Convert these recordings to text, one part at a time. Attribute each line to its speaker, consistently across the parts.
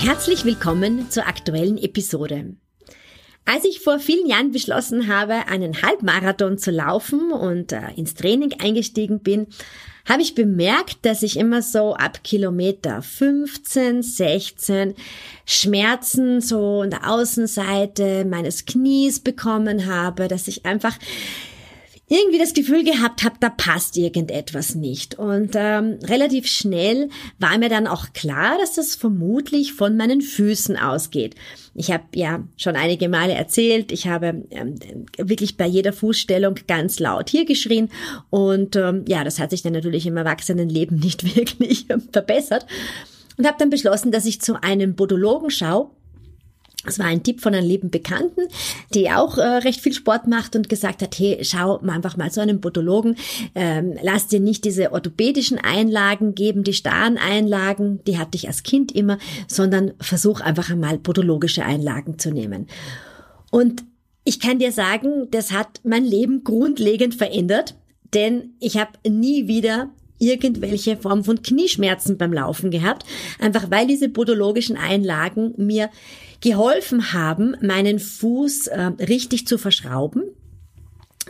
Speaker 1: Herzlich willkommen zur aktuellen Episode. Als ich vor vielen Jahren beschlossen habe, einen Halbmarathon zu laufen und äh, ins Training eingestiegen bin, habe ich bemerkt, dass ich immer so ab Kilometer 15, 16 Schmerzen so an der Außenseite meines Knies bekommen habe, dass ich einfach irgendwie das Gefühl gehabt habe, da passt irgendetwas nicht. Und ähm, relativ schnell war mir dann auch klar, dass das vermutlich von meinen Füßen ausgeht. Ich habe ja schon einige Male erzählt, ich habe ähm, wirklich bei jeder Fußstellung ganz laut hier geschrien und ähm, ja, das hat sich dann natürlich im Erwachsenenleben nicht wirklich verbessert und habe dann beschlossen, dass ich zu einem Podologen schaue das war ein Tipp von einem lieben Bekannten, die auch äh, recht viel Sport macht und gesagt hat, hey, schau mal einfach mal zu einem Podologen, ähm, lass dir nicht diese orthopädischen Einlagen geben, die starren Einlagen, die hatte ich als Kind immer, sondern versuch einfach einmal podologische Einlagen zu nehmen. Und ich kann dir sagen, das hat mein Leben grundlegend verändert, denn ich habe nie wieder irgendwelche Form von Knieschmerzen beim Laufen gehabt, einfach weil diese podologischen Einlagen mir geholfen haben, meinen Fuß äh, richtig zu verschrauben.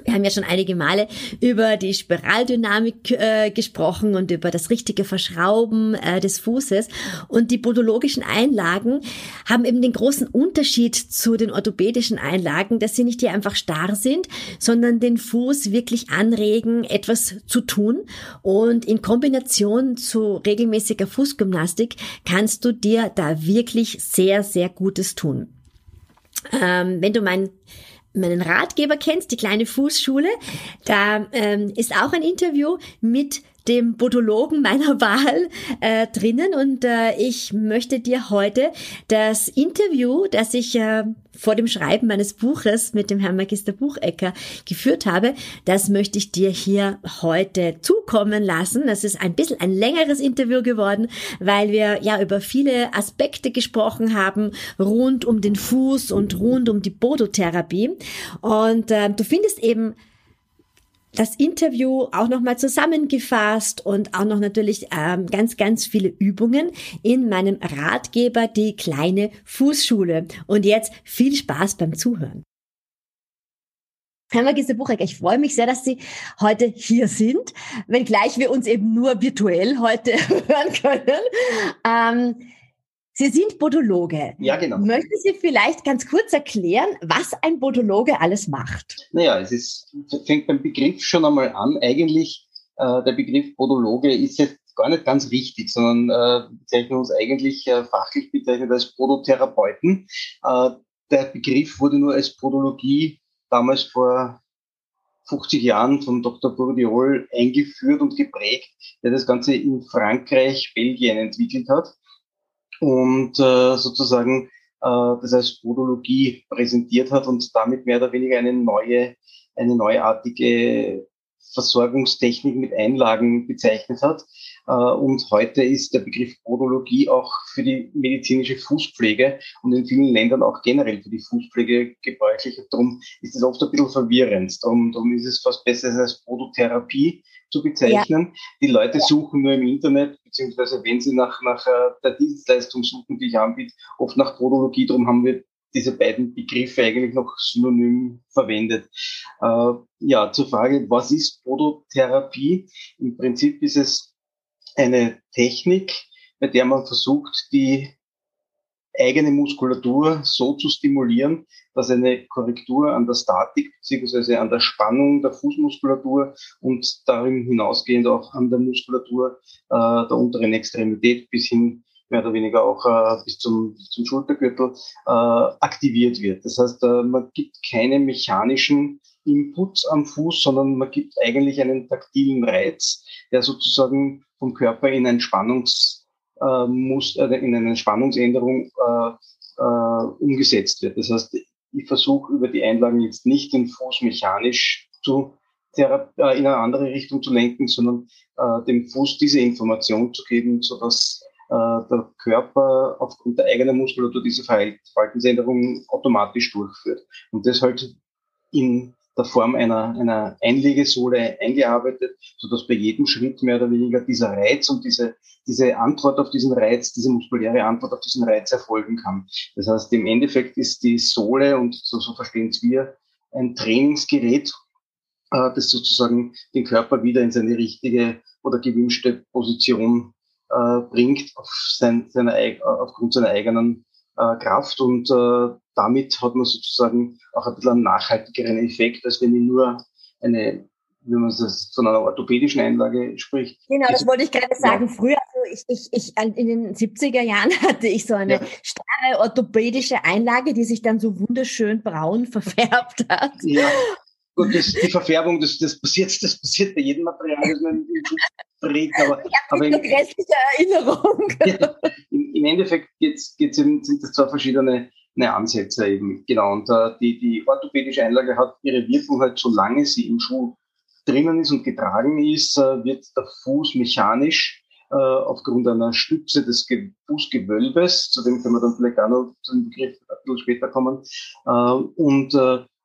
Speaker 1: Wir haben ja schon einige Male über die Spiraldynamik äh, gesprochen und über das richtige Verschrauben äh, des Fußes. Und die podologischen Einlagen haben eben den großen Unterschied zu den orthopädischen Einlagen, dass sie nicht hier einfach starr sind, sondern den Fuß wirklich anregen, etwas zu tun. Und in Kombination zu regelmäßiger Fußgymnastik kannst du dir da wirklich sehr, sehr Gutes tun. Ähm, wenn du mein meinen Ratgeber kennst, die kleine Fußschule, da ähm, ist auch ein Interview mit dem Podologen meiner Wahl äh, drinnen und äh, ich möchte dir heute das Interview, das ich äh, vor dem Schreiben meines Buches mit dem Herrn Magister Buchecker geführt habe, das möchte ich dir hier heute zukommen lassen. Das ist ein bisschen ein längeres Interview geworden, weil wir ja über viele Aspekte gesprochen haben rund um den Fuß und rund um die Bodotherapie. Und äh, du findest eben das Interview auch nochmal zusammengefasst und auch noch natürlich ähm, ganz, ganz viele Übungen in meinem Ratgeber, die kleine Fußschule. Und jetzt viel Spaß beim Zuhören. Herr Magister Bucheck, ich freue mich sehr, dass Sie heute hier sind, wenngleich wir uns eben nur virtuell heute hören können. Ähm, Sie sind Podologe.
Speaker 2: Ja, genau.
Speaker 1: Möchten Sie vielleicht ganz kurz erklären, was ein Podologe alles macht?
Speaker 2: Naja, es ist, fängt beim Begriff schon einmal an. Eigentlich, äh, der Begriff Podologe ist jetzt gar nicht ganz richtig, sondern äh, bezeichnen uns eigentlich äh, fachlich bezeichnet als Podotherapeuten. Äh, der Begriff wurde nur als Podologie damals vor 50 Jahren von Dr. Bourdiol eingeführt und geprägt, der das Ganze in Frankreich, Belgien entwickelt hat und äh, sozusagen äh, das als Podologie präsentiert hat und damit mehr oder weniger eine neue, eine neuartige Versorgungstechnik mit Einlagen bezeichnet hat. Äh, und heute ist der Begriff Podologie auch für die medizinische Fußpflege und in vielen Ländern auch generell für die Fußpflege gebräuchlich. Darum ist es oft ein bisschen verwirrend. Darum, darum ist es fast besser als Podotherapie zu bezeichnen. Ja. Die Leute suchen nur im Internet, beziehungsweise wenn sie nach, nach äh, der Dienstleistung suchen, die ich anbiete, oft nach Podologie. Darum haben wir diese beiden Begriffe eigentlich noch synonym verwendet. Äh, ja, zur Frage, was ist Podotherapie? Im Prinzip ist es eine Technik, bei der man versucht, die eigene Muskulatur so zu stimulieren, dass eine Korrektur an der Statik bzw. an der Spannung der Fußmuskulatur und darin hinausgehend auch an der Muskulatur äh, der unteren Extremität bis hin mehr oder weniger auch äh, bis zum, zum Schultergürtel äh, aktiviert wird. Das heißt, äh, man gibt keine mechanischen Inputs am Fuß, sondern man gibt eigentlich einen taktilen Reiz, der sozusagen vom Körper in ein Spannungs, äh, muss, äh, in eine Spannungsänderung äh, äh, umgesetzt wird. Das heißt, ich versuche über die Einlagen jetzt nicht den Fuß mechanisch zu äh, in eine andere Richtung zu lenken, sondern äh, dem Fuß diese Information zu geben, sodass der Körper aufgrund der eigenen Muskulatur diese Verhaltensänderung automatisch durchführt. Und das halt in der Form einer, einer Einlegesohle eingearbeitet, sodass bei jedem Schritt mehr oder weniger dieser Reiz und diese, diese Antwort auf diesen Reiz, diese muskuläre Antwort auf diesen Reiz erfolgen kann. Das heißt, im Endeffekt ist die Sohle, und so, so verstehen es wir, ein Trainingsgerät, äh, das sozusagen den Körper wieder in seine richtige oder gewünschte Position äh, bringt auf sein, seine, aufgrund seiner eigenen äh, Kraft und äh, damit hat man sozusagen auch ein bisschen einen nachhaltigeren Effekt, als wenn ich nur eine wenn man das von einer orthopädischen Einlage spricht.
Speaker 1: Genau, das wollte ich gerade sagen. Ja. Früher, also ich, ich, ich, in den 70er Jahren hatte ich so eine ja. starre orthopädische Einlage, die sich dann so wunderschön braun verfärbt hat.
Speaker 2: Ja. Gut, das, die Verfärbung, das, das passiert, das passiert bei jedem Material, das man im Schutz trägt, aber,
Speaker 1: ich aber im, grässliche Erinnerung.
Speaker 2: Ja, im, im, Endeffekt geht's, geht's eben, sind das zwei verschiedene eine Ansätze eben, genau. Und äh, die, die orthopädische Einlage hat ihre Wirkung halt, solange sie im Schuh drinnen ist und getragen ist, äh, wird der Fuß mechanisch äh, aufgrund einer Stütze des Ge Fußgewölbes, zu dem können wir dann vielleicht auch noch zu dem Begriff ein bisschen später kommen, und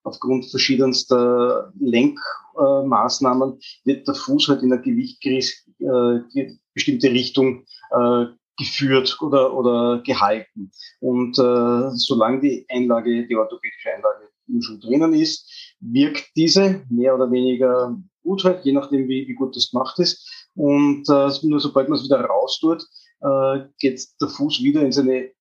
Speaker 2: aufgrund verschiedenster Lenkmaßnahmen wird der Fuß halt in eine Gewicht äh, bestimmte Richtung äh, geführt oder, oder gehalten. Und äh, solange die Einlage, die orthopädische Einlage im Schuh drinnen ist, wirkt diese mehr oder weniger gut halt, je nachdem, wie, wie gut das gemacht ist. Und äh, nur sobald man es wieder raus tut, äh, geht der Fuß wieder in seine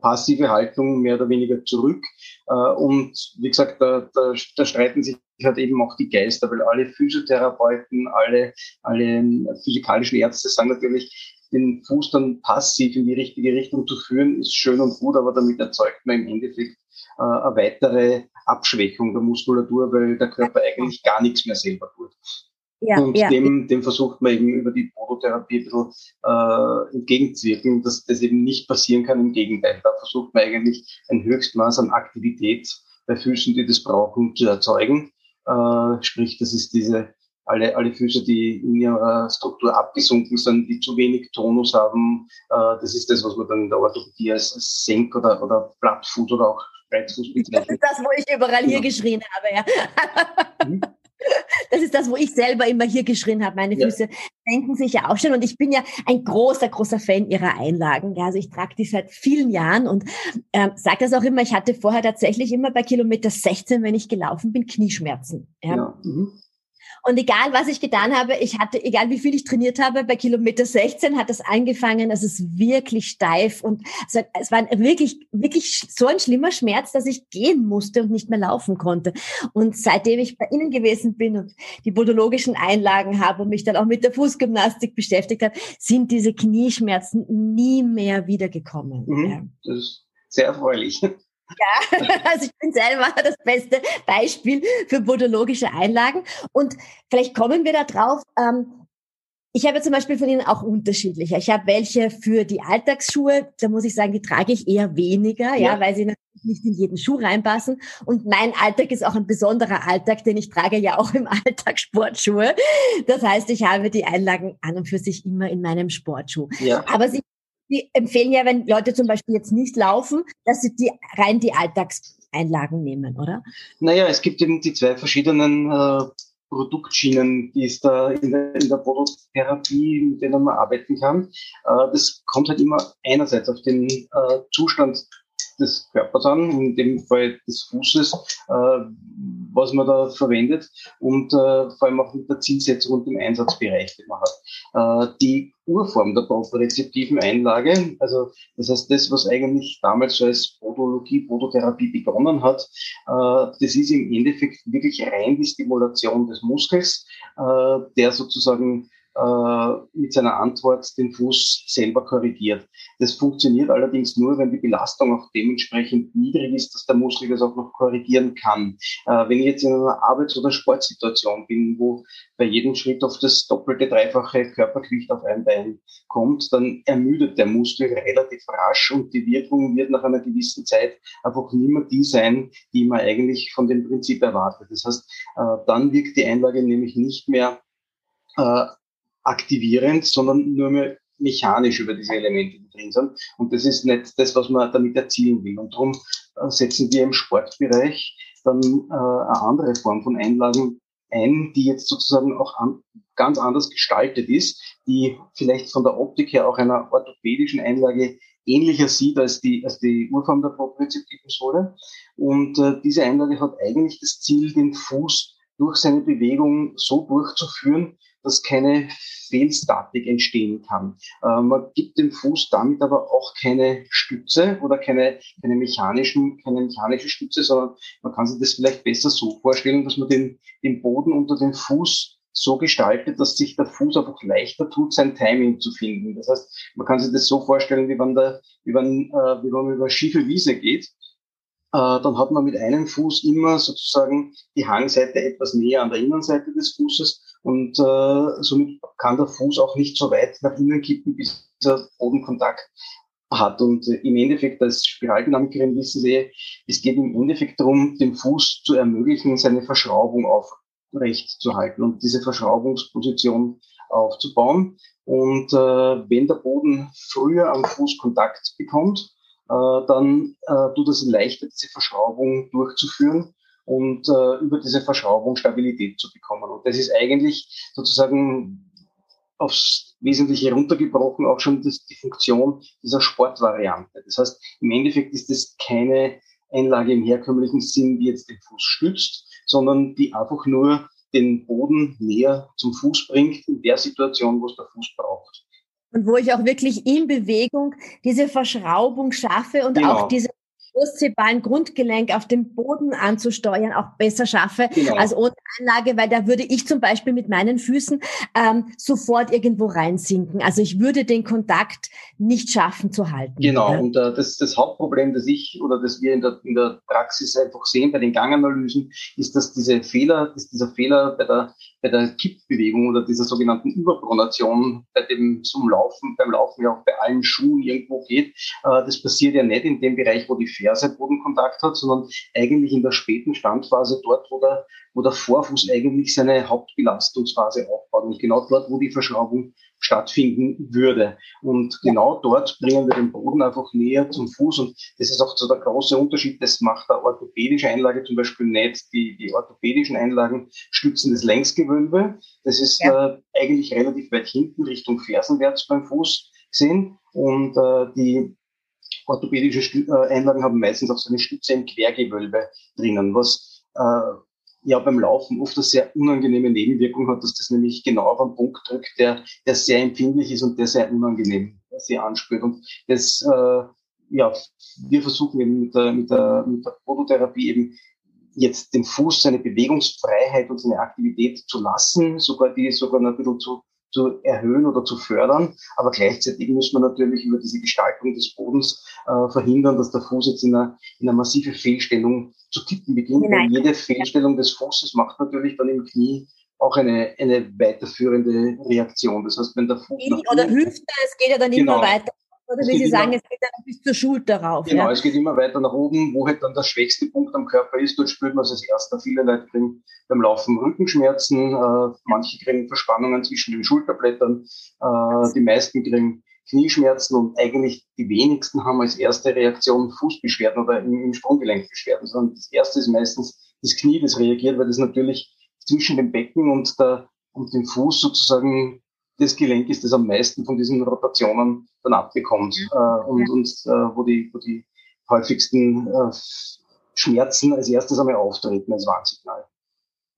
Speaker 2: passive Haltung mehr oder weniger zurück. Äh, und wie gesagt, da, da, da streiten sich halt eben auch die Geister, weil alle Physiotherapeuten, alle, alle physikalischen Ärzte sagen natürlich, den Fuß dann passiv in die richtige Richtung zu führen, ist schön und gut, aber damit erzeugt man im Endeffekt äh, eine weitere Abschwächung der Muskulatur, weil der Körper eigentlich gar nichts mehr selber tut. Ja, und ja. Dem, dem versucht man eben über die Prototherapie ein bisschen äh, entgegenzuwirken, dass das eben nicht passieren kann. Im Gegenteil, da versucht man eigentlich ein Höchstmaß an Aktivität bei Füßen, die das brauchen, zu erzeugen. Äh, sprich, das ist diese alle, alle Füße, die in ihrer Struktur abgesunken sind, die zu wenig Tonus haben. Äh, das ist das, was man dann in der Orthopädie als Senk- oder, oder Plattfuß oder auch Spreizfuß
Speaker 1: bezeichnet. Das ist das, wo ich überall hier ja. geschrien habe, ja. Das ist das, wo ich selber immer hier geschrien habe. Meine Füße ja. senken sich ja auch schon. Und ich bin ja ein großer, großer Fan ihrer Einlagen. Ja, also ich trage die seit vielen Jahren und ähm, sage das auch immer. Ich hatte vorher tatsächlich immer bei Kilometer 16, wenn ich gelaufen bin, Knieschmerzen. Ja. ja. Mhm. Und egal, was ich getan habe, ich hatte, egal wie viel ich trainiert habe, bei Kilometer 16 hat das angefangen, es ist wirklich steif und es war wirklich, wirklich so ein schlimmer Schmerz, dass ich gehen musste und nicht mehr laufen konnte. Und seitdem ich bei Ihnen gewesen bin und die podologischen Einlagen habe und mich dann auch mit der Fußgymnastik beschäftigt habe, sind diese Knieschmerzen nie mehr wiedergekommen.
Speaker 2: Mhm, das ist sehr erfreulich.
Speaker 1: Ja, also ich bin selber das beste Beispiel für podologische Einlagen. Und vielleicht kommen wir da drauf. Ähm, ich habe zum Beispiel von Ihnen auch unterschiedliche. Ich habe welche für die Alltagsschuhe, da muss ich sagen, die trage ich eher weniger, ja, ja weil sie natürlich nicht in jeden Schuh reinpassen. Und mein Alltag ist auch ein besonderer Alltag, denn ich trage ja auch im Alltag Sportschuhe. Das heißt, ich habe die Einlagen an und für sich immer in meinem Sportschuh. Ja. Aber sie die empfehlen ja, wenn Leute zum Beispiel jetzt nicht laufen, dass sie die rein die Alltagseinlagen nehmen, oder?
Speaker 2: Naja, es gibt eben die zwei verschiedenen äh, Produktschienen, die es da in der, in der Produkttherapie, mit denen man arbeiten kann. Äh, das kommt halt immer einerseits auf den äh, Zustand des Körpers an, in dem Fall des Fußes, äh, was man da verwendet und äh, vor allem auch mit der Zielsetzung und dem Einsatzbereich, den man hat. Äh, die Urform der proprezeptiven Einlage, also das heißt das, was eigentlich damals als Podologie, Podotherapie begonnen hat, äh, das ist im Endeffekt wirklich rein die Stimulation des Muskels, äh, der sozusagen mit seiner Antwort den Fuß selber korrigiert. Das funktioniert allerdings nur, wenn die Belastung auch dementsprechend niedrig ist, dass der Muskel das auch noch korrigieren kann. Äh, wenn ich jetzt in einer Arbeits- oder Sportsituation bin, wo bei jedem Schritt auf das doppelte, dreifache Körpergewicht auf ein Bein kommt, dann ermüdet der Muskel relativ rasch und die Wirkung wird nach einer gewissen Zeit einfach nicht mehr die sein, die man eigentlich von dem Prinzip erwartet. Das heißt, äh, dann wirkt die Einlage nämlich nicht mehr äh, aktivierend, sondern nur mehr mechanisch über diese Elemente, die drin sind. Und das ist nicht das, was man damit erzielen will. Und darum äh, setzen wir im Sportbereich dann äh, eine andere Form von Einlagen ein, die jetzt sozusagen auch an, ganz anders gestaltet ist, die vielleicht von der Optik her auch einer orthopädischen Einlage ähnlicher sieht als die, als die Urform der propriozeptiven Sohle. Und äh, diese Einlage hat eigentlich das Ziel, den Fuß durch seine Bewegung so durchzuführen, dass keine Fehlstatik entstehen kann. Äh, man gibt dem Fuß damit aber auch keine Stütze oder keine, keine, mechanischen, keine mechanische Stütze, sondern man kann sich das vielleicht besser so vorstellen, dass man den, den Boden unter dem Fuß so gestaltet, dass sich der Fuß einfach leichter tut, sein Timing zu finden. Das heißt, man kann sich das so vorstellen, wie wenn, der, wie wenn, äh, wie wenn man über schiefe Wiese geht äh, dann hat man mit einem Fuß immer sozusagen die Hangseite etwas näher an der Innenseite des Fußes und äh, somit kann der Fuß auch nicht so weit nach innen kippen, bis er Bodenkontakt hat. Und äh, im Endeffekt, als Spiraldynamikerin wissen Sie, es geht im Endeffekt darum, dem Fuß zu ermöglichen, seine Verschraubung aufrecht zu halten und diese Verschraubungsposition aufzubauen. Und äh, wenn der Boden früher am Fuß Kontakt bekommt, äh, dann äh, tut es leichter, diese Verschraubung durchzuführen und äh, über diese Verschraubung Stabilität zu bekommen. Und das ist eigentlich sozusagen aufs Wesentliche runtergebrochen auch schon das, die Funktion dieser Sportvariante. Das heißt, im Endeffekt ist es keine Einlage im herkömmlichen Sinn, die jetzt den Fuß stützt, sondern die einfach nur den Boden näher zum Fuß bringt in der Situation, wo es der Fuß braucht
Speaker 1: und wo ich auch wirklich in Bewegung diese Verschraubung schaffe und genau. auch diese Brustseebein Grundgelenk auf dem Boden anzusteuern auch besser schaffe genau. als ohne Anlage, weil da würde ich zum Beispiel mit meinen Füßen ähm, sofort irgendwo reinsinken. Also ich würde den Kontakt nicht schaffen zu halten.
Speaker 2: Genau, ja. und äh, das, das Hauptproblem, das ich oder das wir in der, in der Praxis einfach sehen bei den Ganganalysen, ist, dass diese Fehler, dass dieser Fehler bei der bei der Kippbewegung oder dieser sogenannten Überpronation, bei dem zum Laufen, beim Laufen ja auch bei allen Schuhen irgendwo geht, äh, das passiert ja nicht in dem Bereich, wo die Ferse Bodenkontakt hat, sondern eigentlich in der späten Standphase dort, wo der, wo der Vorfuß eigentlich seine Hauptbelastungsphase aufbaut und genau dort, wo die Verschraubung stattfinden würde. Und genau dort bringen wir den Boden einfach näher zum Fuß. Und das ist auch so der große Unterschied. Das macht der orthopädische Einlage zum Beispiel nicht. Die, die orthopädischen Einlagen stützen das Längsgewölbe. Das ist ja. äh, eigentlich relativ weit hinten Richtung Fersenwärts beim Fuß gesehen. Und äh, die orthopädische Stü äh, Einlagen haben meistens auch so eine Stütze im Quergewölbe drinnen, was äh, ja beim Laufen oft eine sehr unangenehme Nebenwirkung hat, dass das nämlich genau auf einen Punkt drückt, der, der sehr empfindlich ist und der sehr unangenehm sehr anspürt. Und das, äh, ja, wir versuchen eben mit der, mit der, mit der Prototherapie eben jetzt den Fuß seine Bewegungsfreiheit und seine Aktivität zu lassen, sogar die sogar ein bisschen zu, zu erhöhen oder zu fördern. Aber gleichzeitig muss man natürlich über diese Gestaltung des Bodens äh, verhindern, dass der Fuß jetzt in einer, in einer massive Fehlstellung zu tippen beginnt. Nein. Weil jede Fehlstellung des Fußes macht natürlich dann im Knie auch eine, eine weiterführende Reaktion. Das heißt, wenn der Fuß.
Speaker 1: Oder Hüfte, es geht ja dann genau. immer weiter. Oder wie Sie sagen, es geht dann bis zur Schulter rauf.
Speaker 2: Genau, ja? es geht immer weiter nach oben, wo halt dann der schwächste Punkt am Körper ist. Dort spürt man es als erster. Viele Leute kriegen beim Laufen Rückenschmerzen, äh, manche kriegen Verspannungen zwischen den Schulterblättern, äh, die meisten kriegen Knieschmerzen und eigentlich die wenigsten haben als erste Reaktion Fußbeschwerden oder im, im Sprunggelenkbeschwerden, sondern das erste ist meistens das Knie, das reagiert, weil das natürlich zwischen dem Becken und, der, und dem Fuß sozusagen das Gelenk ist, das am meisten von diesen Rotationen dann abbekommt äh, und, und äh, wo, die, wo die häufigsten äh, Schmerzen als erstes einmal auftreten als Warnsignal.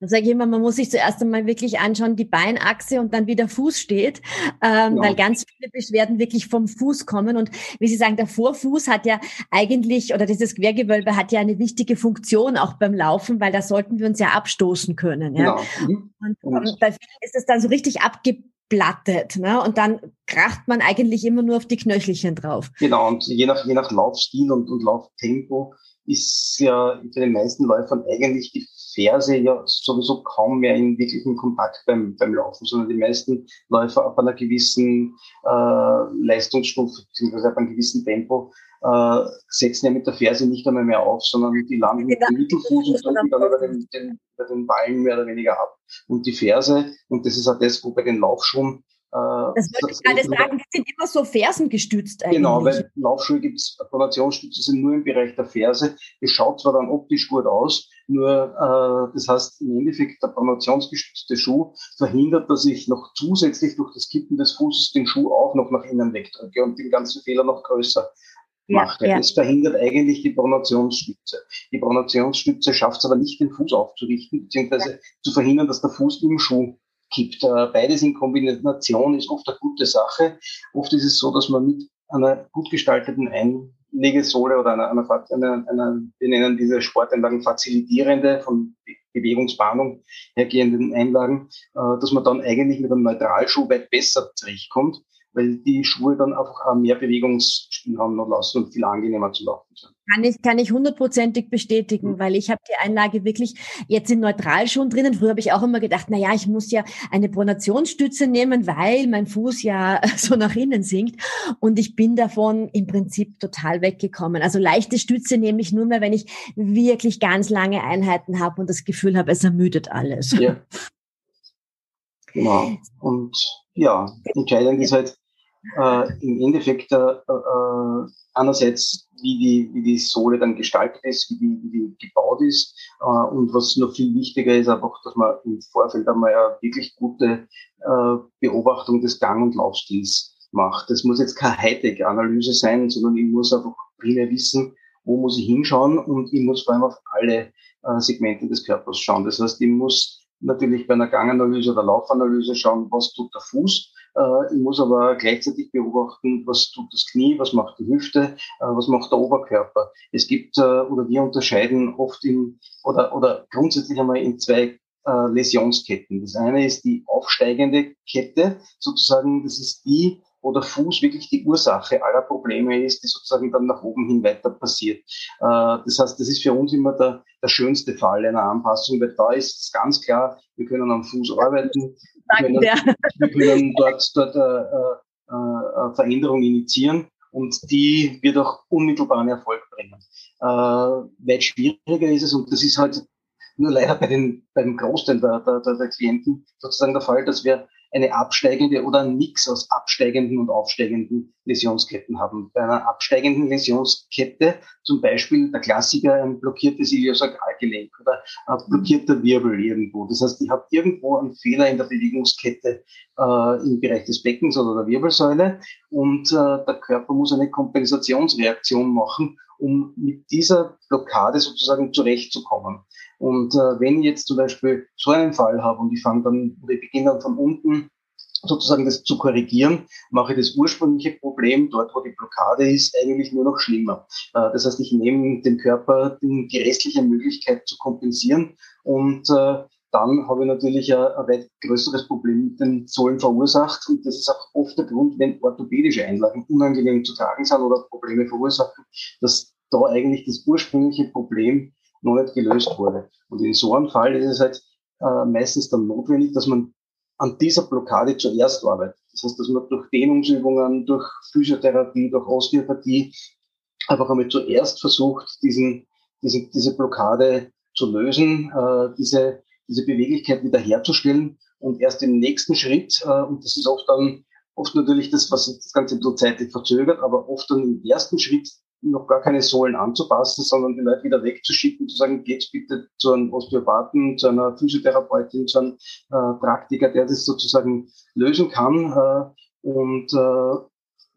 Speaker 1: Da sage ich immer, man muss sich zuerst einmal wirklich anschauen, die Beinachse und dann wie der Fuß steht, ähm, ja. weil ganz viele Beschwerden wirklich vom Fuß kommen. Und wie Sie sagen, der Vorfuß hat ja eigentlich, oder dieses Quergewölbe hat ja eine wichtige Funktion auch beim Laufen, weil da sollten wir uns ja abstoßen können. Ja? Genau. Mhm. Und, und bei vielen ist es dann so richtig abge aufplattet. Ne? Und dann kracht man eigentlich immer nur auf die Knöchelchen drauf.
Speaker 2: Genau, und je nach, je nach Laufstil und, und Lauftempo ist ja für den meisten Läufern eigentlich die Ferse ja sowieso kaum mehr in wirklichen Kontakt beim, beim Laufen, sondern die meisten Läufer ab einer gewissen äh, Leistungsstufe beziehungsweise ab einem gewissen Tempo äh, setzen ja mit der Ferse nicht einmal mehr auf, sondern die landen mit dem Mittelfuß und drücken dann über den, den, über den Ballen mehr oder weniger ab. Und die Ferse, und das ist auch das, wo bei den Laufschuhen
Speaker 1: äh, das wollte ich gerade sagen, die sind immer so fersengestützt eigentlich.
Speaker 2: Genau, weil Laufschuhe gibt es, Pronationsstütze sind nur im Bereich der Ferse. Es schaut zwar dann optisch gut aus, nur äh, das heißt im Endeffekt der pronationsgestützte Schuh verhindert, dass ich noch zusätzlich durch das Kippen des Fußes den Schuh auch noch nach innen wegdrücke und den ganzen Fehler noch größer macht. Ja, Das verhindert eigentlich die Pronationsstütze. Die Pronationsstütze schafft es aber nicht, den Fuß aufzurichten, beziehungsweise ja. zu verhindern, dass der Fuß im Schuh kippt. Äh, beides in Kombination ist oft eine gute Sache. Oft ist es so, dass man mit einer gut gestalteten Einlegesohle oder einer, einer, einer, einer wir nennen diese Sporteinlagen facilitierende, von Bewegungsbahnung hergehenden Einlagen, äh, dass man dann eigentlich mit einem Neutralschuh weit besser zurechtkommt weil die Schuhe dann einfach auch mehr Bewegungsspielraum noch lassen und viel angenehmer zu laufen sind.
Speaker 1: Kann ich, kann ich hundertprozentig bestätigen, mhm. weil ich habe die Einlage wirklich jetzt in Neutralschuhen drinnen. Früher habe ich auch immer gedacht, na ja, ich muss ja eine Pronationsstütze nehmen, weil mein Fuß ja so nach innen sinkt. Und ich bin davon im Prinzip total weggekommen. Also leichte Stütze nehme ich nur mehr, wenn ich wirklich ganz lange Einheiten habe und das Gefühl habe, es ermüdet alles. Ja.
Speaker 2: Genau. Und ja, entscheidend ist halt, äh, im Endeffekt äh, äh, einerseits, wie die, wie die Sohle dann gestaltet ist, wie die, wie die gebaut ist äh, und was noch viel wichtiger ist, einfach, dass man im Vorfeld einmal eine wirklich gute Beobachtung des Gang- und Laufstils macht. Das muss jetzt keine Hightech-Analyse sein, sondern ich muss einfach primär wissen, wo muss ich hinschauen und ich muss vor allem auf alle äh, Segmente des Körpers schauen. Das heißt, ich muss natürlich bei einer Ganganalyse oder Laufanalyse schauen, was tut der Fuß, ich muss aber gleichzeitig beobachten, was tut das Knie, was macht die Hüfte, äh, was macht der Oberkörper. Es gibt, äh, oder wir unterscheiden oft in, oder, oder grundsätzlich einmal in zwei Läsionsketten. Das eine ist die aufsteigende Kette, sozusagen, das ist die, wo der Fuß wirklich die Ursache aller Probleme ist, die sozusagen dann nach oben hin weiter passiert. Das heißt, das ist für uns immer der, der schönste Fall einer Anpassung, weil da ist es ganz klar, wir können am Fuß arbeiten, können, wir können dort, dort äh, äh, Veränderung initiieren und die wird auch unmittelbaren Erfolg bringen. Äh, weit schwieriger ist es, und das ist halt nur leider bei den, beim Großteil der, der, der Klienten sozusagen der Fall, dass wir eine absteigende oder ein Mix aus absteigenden und aufsteigenden Läsionsketten haben. Bei einer absteigenden Läsionskette zum Beispiel der Klassiker ein blockiertes Iliosakralgelenk oder ein blockierter Wirbel irgendwo. Das heißt, ich habe irgendwo einen Fehler in der Bewegungskette äh, im Bereich des Beckens oder der Wirbelsäule und äh, der Körper muss eine Kompensationsreaktion machen, um mit dieser Blockade sozusagen zurechtzukommen. Und äh, wenn ich jetzt zum Beispiel so einen Fall habe und ich fange dann, oder ich beginne dann von unten sozusagen das zu korrigieren, mache ich das ursprüngliche Problem, dort wo die Blockade ist, eigentlich nur noch schlimmer. Äh, das heißt, ich nehme dem Körper die restliche Möglichkeit zu kompensieren und äh, dann habe ich natürlich ein, ein weit größeres Problem mit den Sohlen verursacht. Und das ist auch oft der Grund, wenn orthopädische Einlagen unangenehm zu tragen sind oder Probleme verursachen, dass da eigentlich das ursprüngliche Problem noch nicht gelöst wurde. Und in so einem Fall ist es halt äh, meistens dann notwendig, dass man an dieser Blockade zuerst arbeitet. Das heißt, dass man durch Dehnungsübungen, durch Physiotherapie, durch Osteopathie einfach einmal zuerst versucht, diesen, diese, diese Blockade zu lösen, äh, diese, diese Beweglichkeit wiederherzustellen und erst im nächsten Schritt, äh, und das ist oft dann oft natürlich das, was das Ganze ein bisschen zeitlich verzögert, aber oft dann im ersten Schritt noch gar keine Sohlen anzupassen, sondern die Leute wieder wegzuschicken, zu sagen, geht's bitte zu einem Osteopathen, zu einer Physiotherapeutin, zu einem äh, Praktiker, der das sozusagen lösen kann äh, und äh,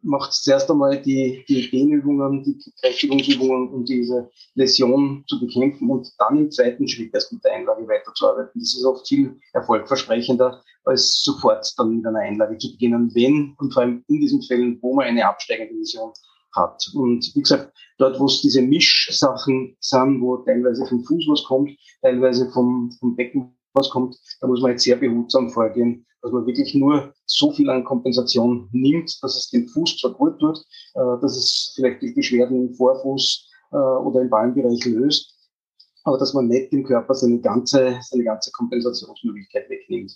Speaker 2: macht zuerst einmal die, die Dehnübungen, die Kräftigungsübungen, um diese Läsion zu bekämpfen und dann im zweiten Schritt erst mit der Einlage weiterzuarbeiten. Das ist oft viel erfolgversprechender, als sofort dann mit einer Einlage zu beginnen, wenn und vor allem in diesen Fällen, wo man eine absteigende Läsion hat. Und wie gesagt, dort, wo es diese Mischsachen sind, wo teilweise vom Fuß was kommt, teilweise vom, vom Becken was kommt, da muss man jetzt sehr behutsam vorgehen, dass man wirklich nur so viel an Kompensation nimmt, dass es dem Fuß zwar gut tut, äh, dass es vielleicht die Beschwerden im Vorfuß äh, oder im Ballenbereich löst, aber dass man nicht dem Körper seine ganze, seine ganze Kompensationsmöglichkeit wegnimmt.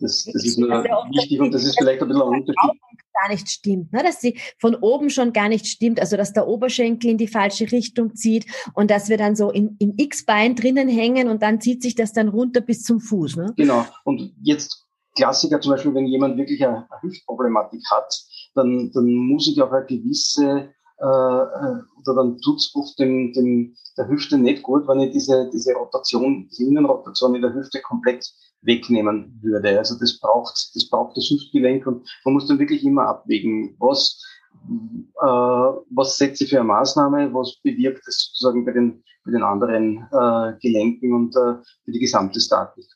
Speaker 2: Das, das ist nur wichtig und das ist vielleicht ein bisschen ein Unterschied
Speaker 1: gar nicht stimmt, ne? dass sie von oben schon gar nicht stimmt, also dass der Oberschenkel in die falsche Richtung zieht und dass wir dann so in, im X-Bein drinnen hängen und dann zieht sich das dann runter bis zum Fuß. Ne?
Speaker 2: Genau. Und jetzt Klassiker zum Beispiel, wenn jemand wirklich eine, Hüftproblematik hat, dann, dann muss ich auch eine gewisse äh, äh oder dann tut's oft dem, dem, der Hüfte nicht gut, wenn ich diese, diese Rotation, diese Innenrotation in der Hüfte komplett wegnehmen würde. Also das braucht, das braucht das Hüftgelenk und man muss dann wirklich immer abwägen, was, äh, was setze ich für eine Maßnahme, was bewirkt es sozusagen bei den, bei den anderen äh, Gelenken und äh, für die gesamte Statik.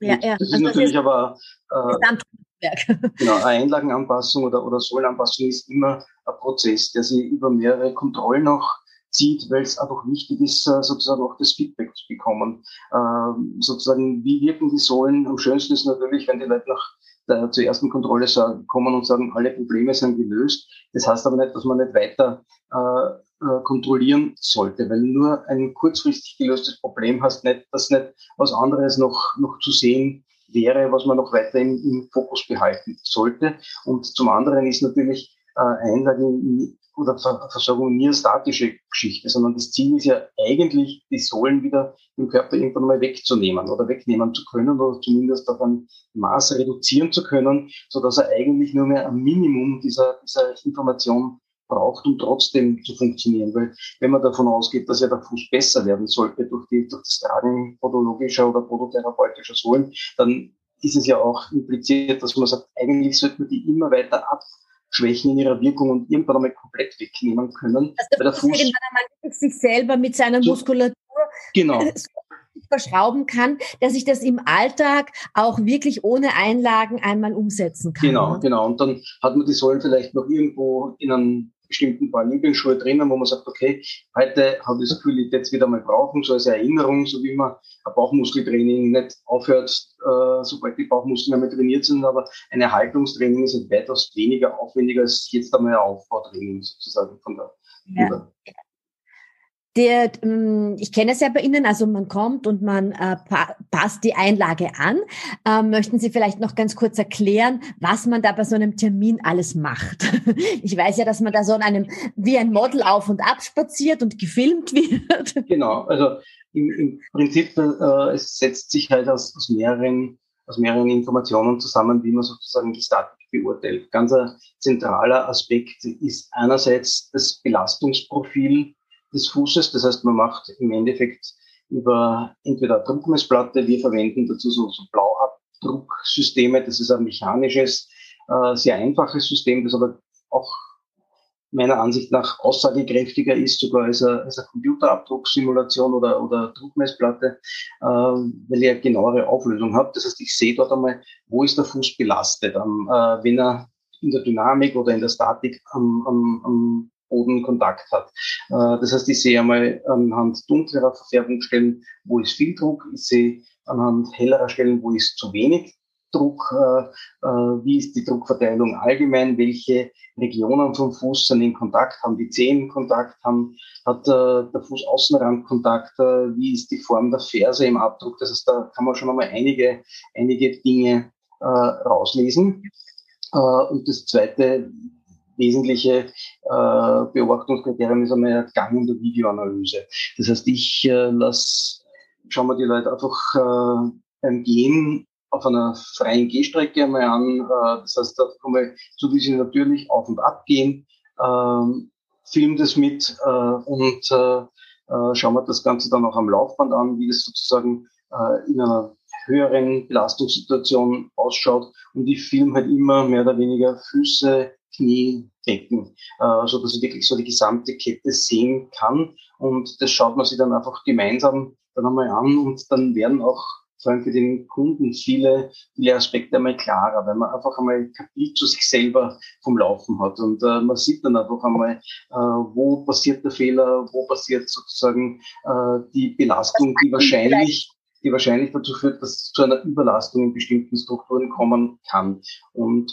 Speaker 2: Ja, ja. Das ist also natürlich das ist aber äh, genau, eine Einlagenanpassung oder, oder Sohlenanpassung ist immer ein Prozess, der sich über mehrere Kontrollen auch zieht, weil es einfach wichtig ist, äh, sozusagen auch das Feedback zu bekommen. Ähm, sozusagen, wie wirken die Säulen? Am schönsten ist natürlich, wenn die Leute nach der, zur ersten Kontrolle kommen und sagen, alle Probleme sind gelöst. Das heißt aber nicht, dass man nicht weiter äh, äh, kontrollieren sollte, weil nur ein kurzfristig gelöstes Problem hast nicht, dass nicht was anderes noch, noch zu sehen wäre, was man noch weiter im, im Fokus behalten sollte. Und zum anderen ist natürlich äh, Einlagen oder Versorgung nie eine statische Geschichte, sondern das Ziel ist ja eigentlich, die Sohlen wieder im Körper irgendwann mal wegzunehmen oder wegnehmen zu können oder zumindest auf ein Maß reduzieren zu können, so dass er eigentlich nur mehr ein Minimum dieser, dieser Information braucht, um trotzdem zu funktionieren. Weil wenn man davon ausgeht, dass ja der Fuß besser werden sollte durch, die, durch das Tragen podologischer oder podotherapeutischer Sohlen, dann ist es ja auch impliziert, dass man sagt, eigentlich sollte man die immer weiter ab Schwächen in ihrer Wirkung und irgendwann einmal komplett wegnehmen können.
Speaker 1: Also der Fuß irgendwann sich selber mit seiner so, Muskulatur
Speaker 2: genau.
Speaker 1: verschrauben kann, dass ich das im Alltag auch wirklich ohne Einlagen einmal umsetzen kann.
Speaker 2: Genau, ne? genau. Und dann hat man die Säulen vielleicht noch irgendwo in einem bestimmten paar Lieblingsschuhe drinnen, wo man sagt, okay, heute habe ich das Gefühl, ich jetzt wieder mal brauchen, so als Erinnerung, so wie man ein Bauchmuskeltraining nicht aufhört, äh, sobald die Bauchmuskeln einmal trainiert sind, aber ein Erhaltungstraining ist weitaus weniger aufwendig als jetzt einmal ein Aufbautraining sozusagen von der, ja. Der
Speaker 1: ähm, ich kenne es ja bei Ihnen, also man kommt und man äh, passt die Einlage an. Ähm, möchten Sie vielleicht noch ganz kurz erklären, was man da bei so einem Termin alles macht? Ich weiß ja, dass man da so an einem, wie ein Model auf und ab spaziert und gefilmt wird.
Speaker 2: Genau, also im, im Prinzip, äh, es setzt sich halt aus, aus mehreren aus mehreren Informationen zusammen, wie man sozusagen die Statik beurteilt. Ganz ein zentraler Aspekt ist einerseits das Belastungsprofil des Fußes. Das heißt, man macht im Endeffekt über entweder Druckmessplatte, wir verwenden dazu so, so Blauabdrucksysteme. Das ist ein mechanisches, äh, sehr einfaches System, das aber auch meiner Ansicht nach aussagekräftiger ist, sogar als eine, als eine Computerabdrucksimulation oder, oder Druckmessplatte, äh, weil eine genauere Auflösung habe. Das heißt, ich sehe dort einmal, wo ist der Fuß belastet. Ähm, äh, wenn er in der Dynamik oder in der Statik am, am, am Boden Kontakt hat. Äh, das heißt, ich sehe einmal anhand dunklerer Verfärbungsstellen, wo ist viel Druck, ich sehe anhand hellerer Stellen, wo ist zu wenig Druck, äh, äh, wie ist die Druckverteilung allgemein, welche Regionen vom Fuß sind in Kontakt, haben die Zehen Kontakt, haben, hat der Fuß Außenrand Kontakt, wie ist die Form der Ferse im Abdruck. Das heißt, da kann man schon einmal einige, einige Dinge rauslesen. und das zweite, wesentliche äh, Beobachtungskriterium ist einmal Gang- und Videoanalyse. Das heißt, ich äh, lasse, schauen wir die Leute einfach äh, beim Gehen auf einer freien Gehstrecke einmal an. Äh, das heißt, da einmal, so wie sie natürlich auf und ab gehen, äh, film das mit äh, und äh, äh, schauen wir das Ganze dann auch am Laufband an, wie das sozusagen äh, in einer höheren Belastungssituation ausschaut. Und ich film halt immer mehr oder weniger Füße, Knie decken, äh, so dass ich wirklich so die gesamte Kette sehen kann. Und das schaut man sich dann einfach gemeinsam dann einmal an und dann werden auch vor allem für den Kunden viele, viele Aspekte einmal klarer, weil man einfach einmal Kapitel zu sich selber vom Laufen hat. Und äh, man sieht dann einfach einmal, äh, wo passiert der Fehler, wo passiert sozusagen äh, die Belastung, die wahrscheinlich die wahrscheinlich dazu führt, dass es zu einer Überlastung in bestimmten Strukturen kommen kann. Und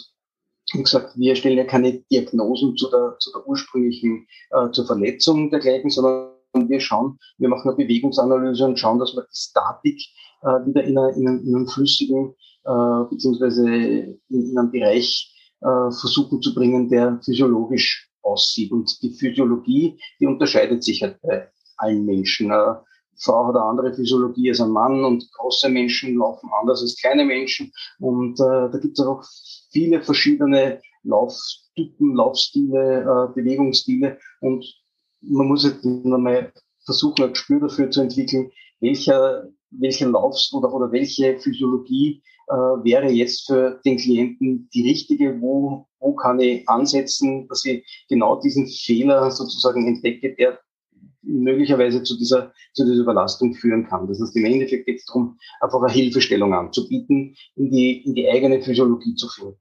Speaker 2: wie gesagt, wir stellen ja keine Diagnosen zu der, zu der ursprünglichen, äh, zur Verletzung dergleichen, sondern wir schauen, wir machen eine Bewegungsanalyse und schauen, dass wir die Statik äh, wieder in, einer, in, einem, in einem flüssigen äh, beziehungsweise in, in einem Bereich äh, versuchen zu bringen, der physiologisch aussieht. Und die Physiologie, die unterscheidet sich halt bei allen Menschen. Äh, Frau hat eine andere Physiologie als ein Mann und große Menschen laufen anders als kleine Menschen. Und äh, da gibt es auch viele verschiedene Lauftypen, Laufstile, äh, Bewegungsstile. Und man muss jetzt nochmal versuchen, ein Gespür dafür zu entwickeln, welcher, welche Laufs- oder, oder welche Physiologie äh, wäre jetzt für den Klienten die richtige, wo, wo kann ich ansetzen, dass ich genau diesen Fehler sozusagen entdecke, der möglicherweise zu dieser, zu dieser Überlastung führen kann. Das heißt, im Endeffekt geht es darum, einfach eine Hilfestellung anzubieten, in die, in die eigene Physiologie zu finden.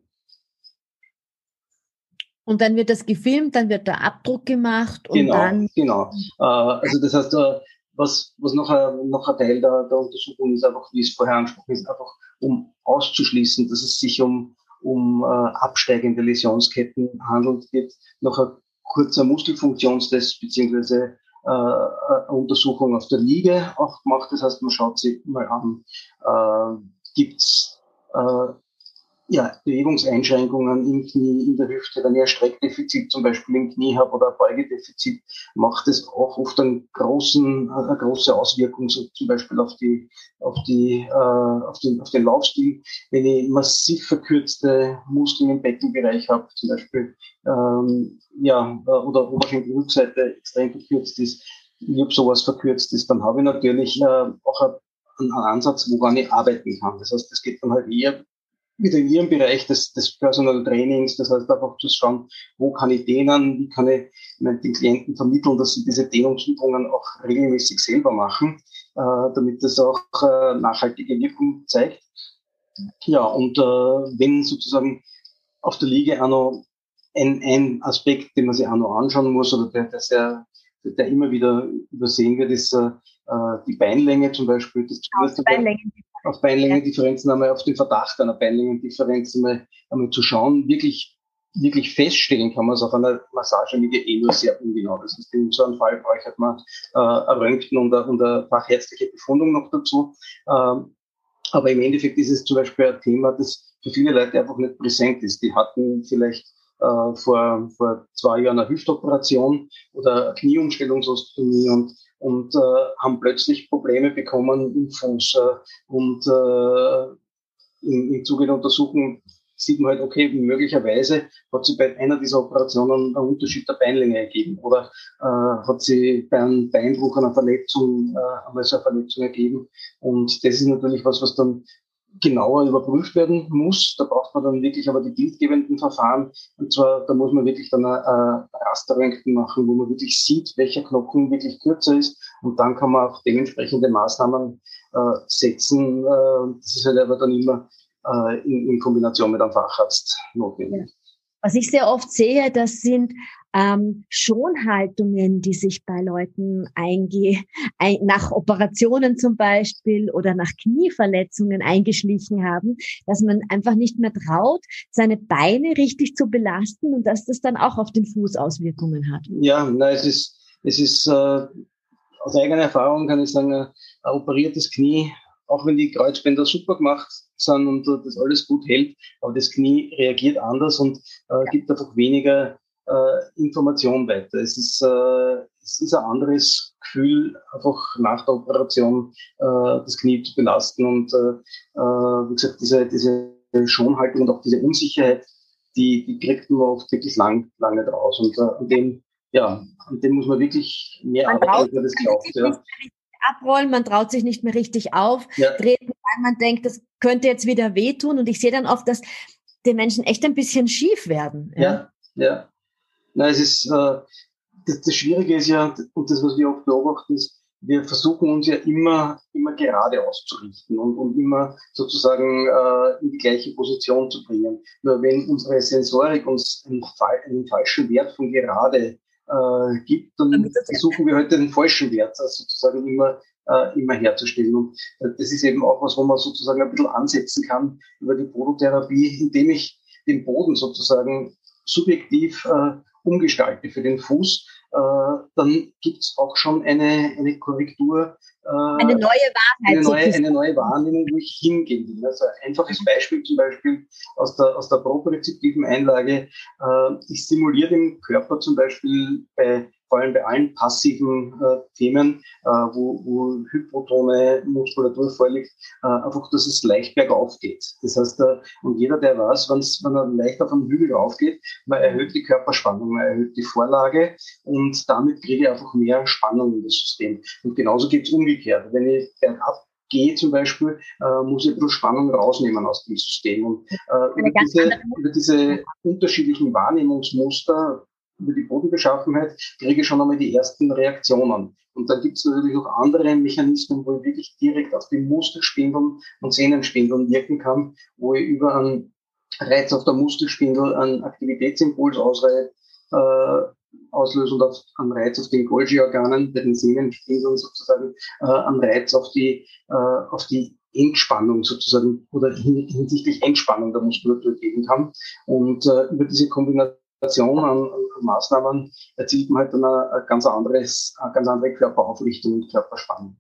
Speaker 1: Und dann wird das gefilmt, dann wird der Abdruck gemacht und
Speaker 2: genau,
Speaker 1: dann.
Speaker 2: Genau. Äh, also das heißt, äh, was, was noch, ein, noch ein Teil der, der Untersuchung ist, einfach, wie es vorher angesprochen ist, einfach um auszuschließen, dass es sich um, um äh, absteigende Läsionsketten handelt, wird noch ein kurzer Muskelfunktionstest beziehungsweise äh, eine Untersuchung auf der Liege auch gemacht. Das heißt, man schaut sich mal an, äh, gibt's äh, ja, Bewegungseinschränkungen im Knie, in der Hüfte, wenn ich ein Streckdefizit zum Beispiel im Knie habe oder ein Beugedefizit, macht es auch oft einen großen, eine große Auswirkung, so zum Beispiel auf die, auf die, äh, auf den, auf den Laufstil. Wenn ich massiv verkürzte Muskeln im Beckenbereich habe, zum Beispiel, ähm, ja, oder Oberschenkelrückseite extrem verkürzt ist, ich habe sowas verkürzt ist, dann habe ich natürlich äh, auch einen Ansatz, woran ich arbeiten kann. Das heißt, es geht dann halt eher wieder in Ihrem Bereich des, des Personal Trainings, das heißt einfach zu schauen, wo kann ich dehnen, wie kann ich den Klienten vermitteln, dass sie diese Dehnungsübungen auch regelmäßig selber machen, äh, damit das auch äh, nachhaltige Wirkung zeigt. Ja, und äh, wenn sozusagen auf der Liege auch noch ein, ein Aspekt, den man sich auch noch anschauen muss oder der, der, sehr, der immer wieder übersehen wird, ist äh, die Beinlänge zum Beispiel. Das
Speaker 1: auf Beinlänge
Speaker 2: auf Beinlängendifferenzen einmal auf den Verdacht einer Beinlängendifferenz einmal, einmal zu schauen, wirklich wirklich feststellen kann man es auf einer Massage mit eh nur sehr ungenau. Das heißt, in so einem Fall braucht halt man äh, ein Röntgen und eine, und eine fachärztliche Befundung noch dazu. Ähm, aber im Endeffekt ist es zum Beispiel ein Thema, das für viele Leute einfach nicht präsent ist. Die hatten vielleicht äh, vor, vor zwei Jahren eine Hüftoperation oder eine Knieumstellungsostomie und und äh, haben plötzlich Probleme bekommen im Fuß. Äh, und äh, im, im Zuge der Untersuchung sieht man halt, okay, möglicherweise hat sich bei einer dieser Operationen ein Unterschied der Beinlänge ergeben oder äh, hat sie bei einem Beinbruch, einer Verletzung, äh, einmal so eine Verletzung ergeben. Und das ist natürlich was, was dann genauer überprüft werden muss. Da braucht man dann wirklich aber die bildgebenden Verfahren. Und zwar, da muss man wirklich dann ein, ein Rasterröntgen machen, wo man wirklich sieht, welcher Knochen wirklich kürzer ist. Und dann kann man auch dementsprechende Maßnahmen äh, setzen. Äh, das ist halt aber dann immer äh, in, in, Kombination mit einem Facharzt notwendig.
Speaker 1: Was ich sehr oft sehe, das sind ähm, Schonhaltungen, die sich bei Leuten einge ein, nach Operationen zum Beispiel oder nach Knieverletzungen eingeschlichen haben, dass man einfach nicht mehr traut, seine Beine richtig zu belasten und dass das dann auch auf den Fuß Auswirkungen hat.
Speaker 2: Ja, na, es ist, es ist äh, aus eigener Erfahrung kann ich sagen, ein operiertes Knie, auch wenn die Kreuzbänder super gemacht sind und das alles gut hält, aber das Knie reagiert anders und äh, gibt einfach weniger äh, Information weiter. Es ist, äh, es ist ein anderes Gefühl, einfach nach der Operation äh, das Knie zu belasten und äh, äh, wie gesagt, diese, diese Schonhaltung und auch diese Unsicherheit, die, die kriegt man oft wirklich lang, lange draus. Und äh, an dem, ja, an dem muss man wirklich mehr
Speaker 1: man arbeiten, als man das glaubt. Ja. Abrollen, man traut sich nicht mehr richtig auf, ja. treten, weil man denkt, das könnte jetzt wieder wehtun. Und ich sehe dann oft, dass den Menschen echt ein bisschen schief werden.
Speaker 2: Ja, ja. ja. Na, es ist, äh, das, das Schwierige ist ja, und das, was wir oft beobachten, ist, wir versuchen uns ja immer, immer gerade auszurichten und, und immer sozusagen äh, in die gleiche Position zu bringen. Nur wenn unsere Sensorik uns einen, einen falschen Wert von gerade äh, gibt, dann versuchen wir heute halt den falschen Wert also sozusagen immer, äh, immer herzustellen. Und äh, das ist eben auch was, wo man sozusagen ein bisschen ansetzen kann über die Podotherapie, indem ich den Boden sozusagen subjektiv äh, umgestalte für den Fuß, äh, dann gibt's auch schon eine, eine Korrektur.
Speaker 1: Äh, eine neue Wahrheit.
Speaker 2: Eine neue, eine neue Wahrnehmung, wo ich hingehen will. Also ein einfaches Beispiel zum Beispiel aus der, aus der propriozeptiven Einlage. Äh, ich simuliere den Körper zum Beispiel bei vor allem bei allen passiven äh, Themen, äh, wo, wo hypotone Muskulatur vorliegt, äh, einfach, dass es leicht bergauf geht. Das heißt, äh, und jeder, der weiß, wenn's, wenn er leicht auf einen Hügel raufgeht, man erhöht die Körperspannung, man erhöht die Vorlage und damit kriege ich einfach mehr Spannung in das System. Und genauso geht's umgekehrt. Wenn ich bergab gehe zum Beispiel, äh, muss ich ein bisschen Spannung rausnehmen aus dem System. Und äh, über, diese, über diese unterschiedlichen Wahrnehmungsmuster über die Bodenbeschaffenheit, kriege ich schon einmal die ersten Reaktionen. Und dann gibt es natürlich auch andere Mechanismen, wo ich wirklich direkt auf die Muskelspindeln und Sehnenspindeln wirken kann, wo ich über einen Reiz auf der Muskelspindel einen Aktivitätsimpuls äh, auslöse und auf einen Reiz auf den Golgi-Organen, bei den Sehnenspindeln sozusagen, äh, einen Reiz auf die, äh, auf die Entspannung sozusagen oder hinsichtlich Entspannung der Muskulatur geben kann. Und äh, über diese Kombination an, Maßnahmen erzielt man halt dann eine, ganz, anderes, eine ganz andere Körperaufrichtung und Körperspannung.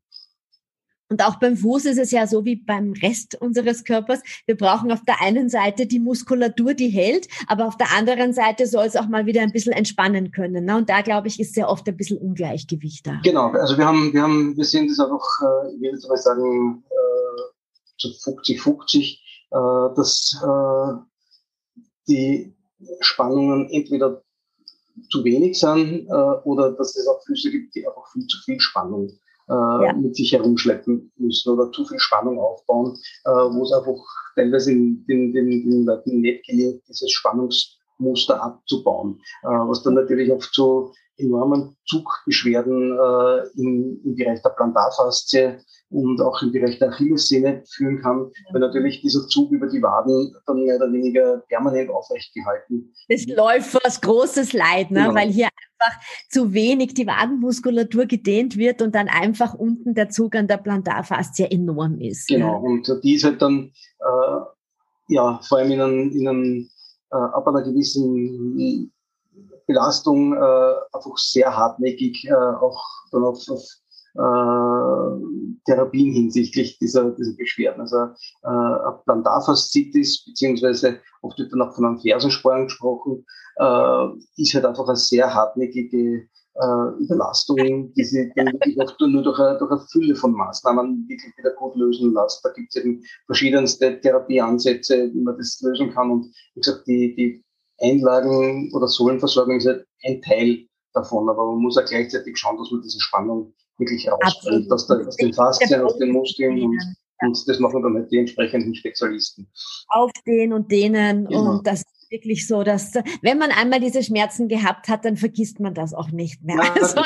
Speaker 1: Und auch beim Fuß ist es ja so wie beim Rest unseres Körpers. Wir brauchen auf der einen Seite die Muskulatur, die hält, aber auf der anderen Seite soll es auch mal wieder ein bisschen entspannen können. Ne? Und da, glaube ich, ist sehr oft ein bisschen Ungleichgewicht da.
Speaker 2: Genau, also wir haben, wir haben, wir sehen das einfach, äh, ich würde jetzt mal sagen, äh, zu 50-50, äh, dass die Spannungen entweder zu wenig sind äh, oder dass es auch Füße gibt, die einfach viel zu viel Spannung äh, ja. mit sich herumschleppen müssen oder zu viel Spannung aufbauen, äh, wo es einfach teilweise den, den, den Leuten nicht gelingt, dieses Spannungsmuster abzubauen, äh, was dann natürlich oft zu enormen Zugbeschwerden äh, im, im Bereich der Plantarfaszie und auch im Bereich der Achillessehne führen kann, weil natürlich dieser Zug über die Waden dann mehr oder weniger permanent aufrecht gehalten.
Speaker 1: Das Läufers großes Leid, ne? Genau. weil hier einfach zu wenig die Wadenmuskulatur gedehnt wird und dann einfach unten der Zug an der Plantarfaszie enorm ist.
Speaker 2: Genau, ja. und die ist halt dann äh, ja vor allem in einem, in einem äh, ab einer gewissen Belastung äh, einfach sehr hartnäckig äh, auch dann auf, auf äh, Therapien hinsichtlich dieser, dieser Beschwerden. Also äh, Plantarfaszitis, beziehungsweise oft wird dann auch von einem Fersensporn gesprochen, äh, ist halt einfach eine sehr hartnäckige äh, Überlastung, die sich dann wirklich nur durch eine, durch eine Fülle von Maßnahmen wirklich wieder gut lösen lässt. Da gibt es eben verschiedenste Therapieansätze, wie man das lösen kann. Und wie gesagt, die, die Einlagen oder Sohlenversorgung ist halt ein Teil davon, aber man muss auch gleichzeitig schauen, dass man diese Spannung wirklich rausbringt, aus, der, aus den Faszien, aus den Muskeln und, und das machen dann halt die entsprechenden Spezialisten.
Speaker 1: Aufstehen und dehnen genau. und das wirklich so, dass wenn man einmal diese Schmerzen gehabt hat, dann vergisst man das auch nicht mehr. Na, also,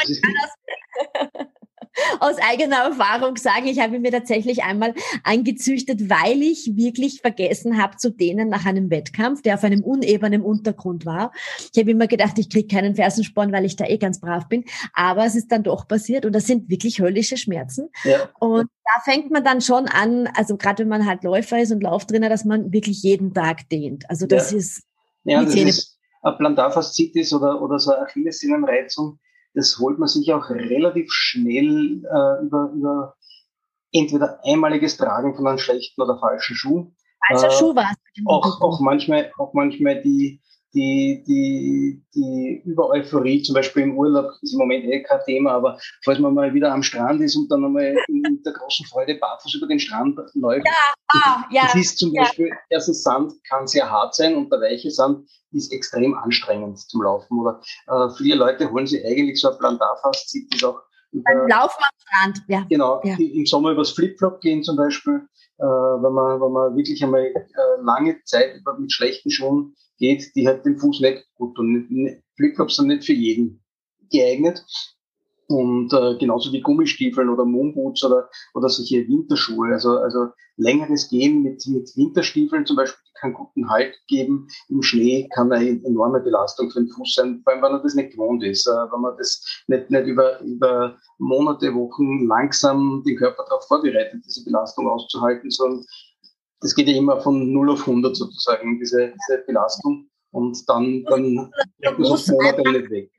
Speaker 1: aus eigener Erfahrung sagen, ich habe mir tatsächlich einmal angezüchtet, weil ich wirklich vergessen habe zu dehnen nach einem Wettkampf, der auf einem unebenen Untergrund war. Ich habe immer gedacht, ich kriege keinen Fersensporn, weil ich da eh ganz brav bin. Aber es ist dann doch passiert und das sind wirklich höllische Schmerzen. Ja. Und da fängt man dann schon an, also gerade wenn man halt Läufer ist und Lauftrainer, dass man wirklich jeden Tag dehnt. Also das ja. ist
Speaker 2: ja, das ist eine Plantarfaszitis oder, oder so eine Achillessehnenreizung das holt man sich auch relativ schnell äh, über, über entweder einmaliges Tragen von einem schlechten oder falschen Schuh.
Speaker 1: Falscher äh, Schuh war
Speaker 2: es. Auch, auch manchmal, auch manchmal die, die, die, die Über-Euphorie, zum Beispiel im Urlaub, ist im Moment eh kein Thema, aber falls man mal wieder am Strand ist und dann einmal in der großen Freude barfuß über den Strand läuft, ja, ah, ja, das ist zum ja. Beispiel, erstens Sand kann sehr hart sein und der weiche Sand ist extrem anstrengend zum Laufen. Oder äh, viele Leute holen sich eigentlich so ein Plantarfaszitis auch
Speaker 1: beim Laufen am Strand, ja.
Speaker 2: Genau, ja. im Sommer übers Flipflop gehen zum Beispiel, äh, wenn, man, wenn man wirklich einmal äh, lange Zeit mit schlechten Schuhen geht, die halt den Fuß nicht gut tun. Flipflops sind nicht für jeden geeignet. Und äh, genauso wie Gummistiefeln oder Moonboots oder, oder solche Winterschuhe. Also, also längeres Gehen mit, mit Winterstiefeln zum Beispiel kann guten Halt geben. Im Schnee kann eine enorme Belastung für den Fuß sein, vor allem wenn man das nicht gewohnt ist. Äh, wenn man das nicht, nicht über, über Monate, Wochen langsam den Körper darauf vorbereitet, diese Belastung auszuhalten, sondern das geht ja immer von 0 auf 100 sozusagen, diese, diese Belastung und dann, dann
Speaker 1: man so Monate nicht weg.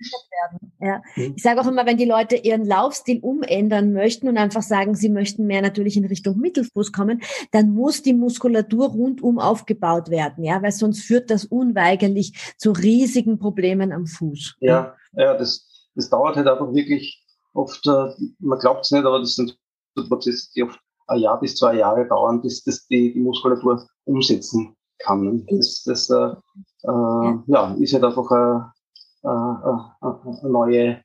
Speaker 1: Ja. Mhm. Ich sage auch immer, wenn die Leute ihren Laufstil umändern möchten und einfach sagen, sie möchten mehr natürlich in Richtung Mittelfuß kommen, dann muss die Muskulatur rundum aufgebaut werden, ja, weil sonst führt das unweigerlich zu riesigen Problemen am Fuß.
Speaker 2: Ja, ja, das, das dauert halt einfach wirklich oft, äh, man glaubt es nicht, aber das sind Prozesse, die oft ein Jahr bis zwei Jahre dauern, bis das die, die Muskulatur umsetzen kann. Das, das äh, äh, ja, ist halt einfach ein, ein, ein, neue,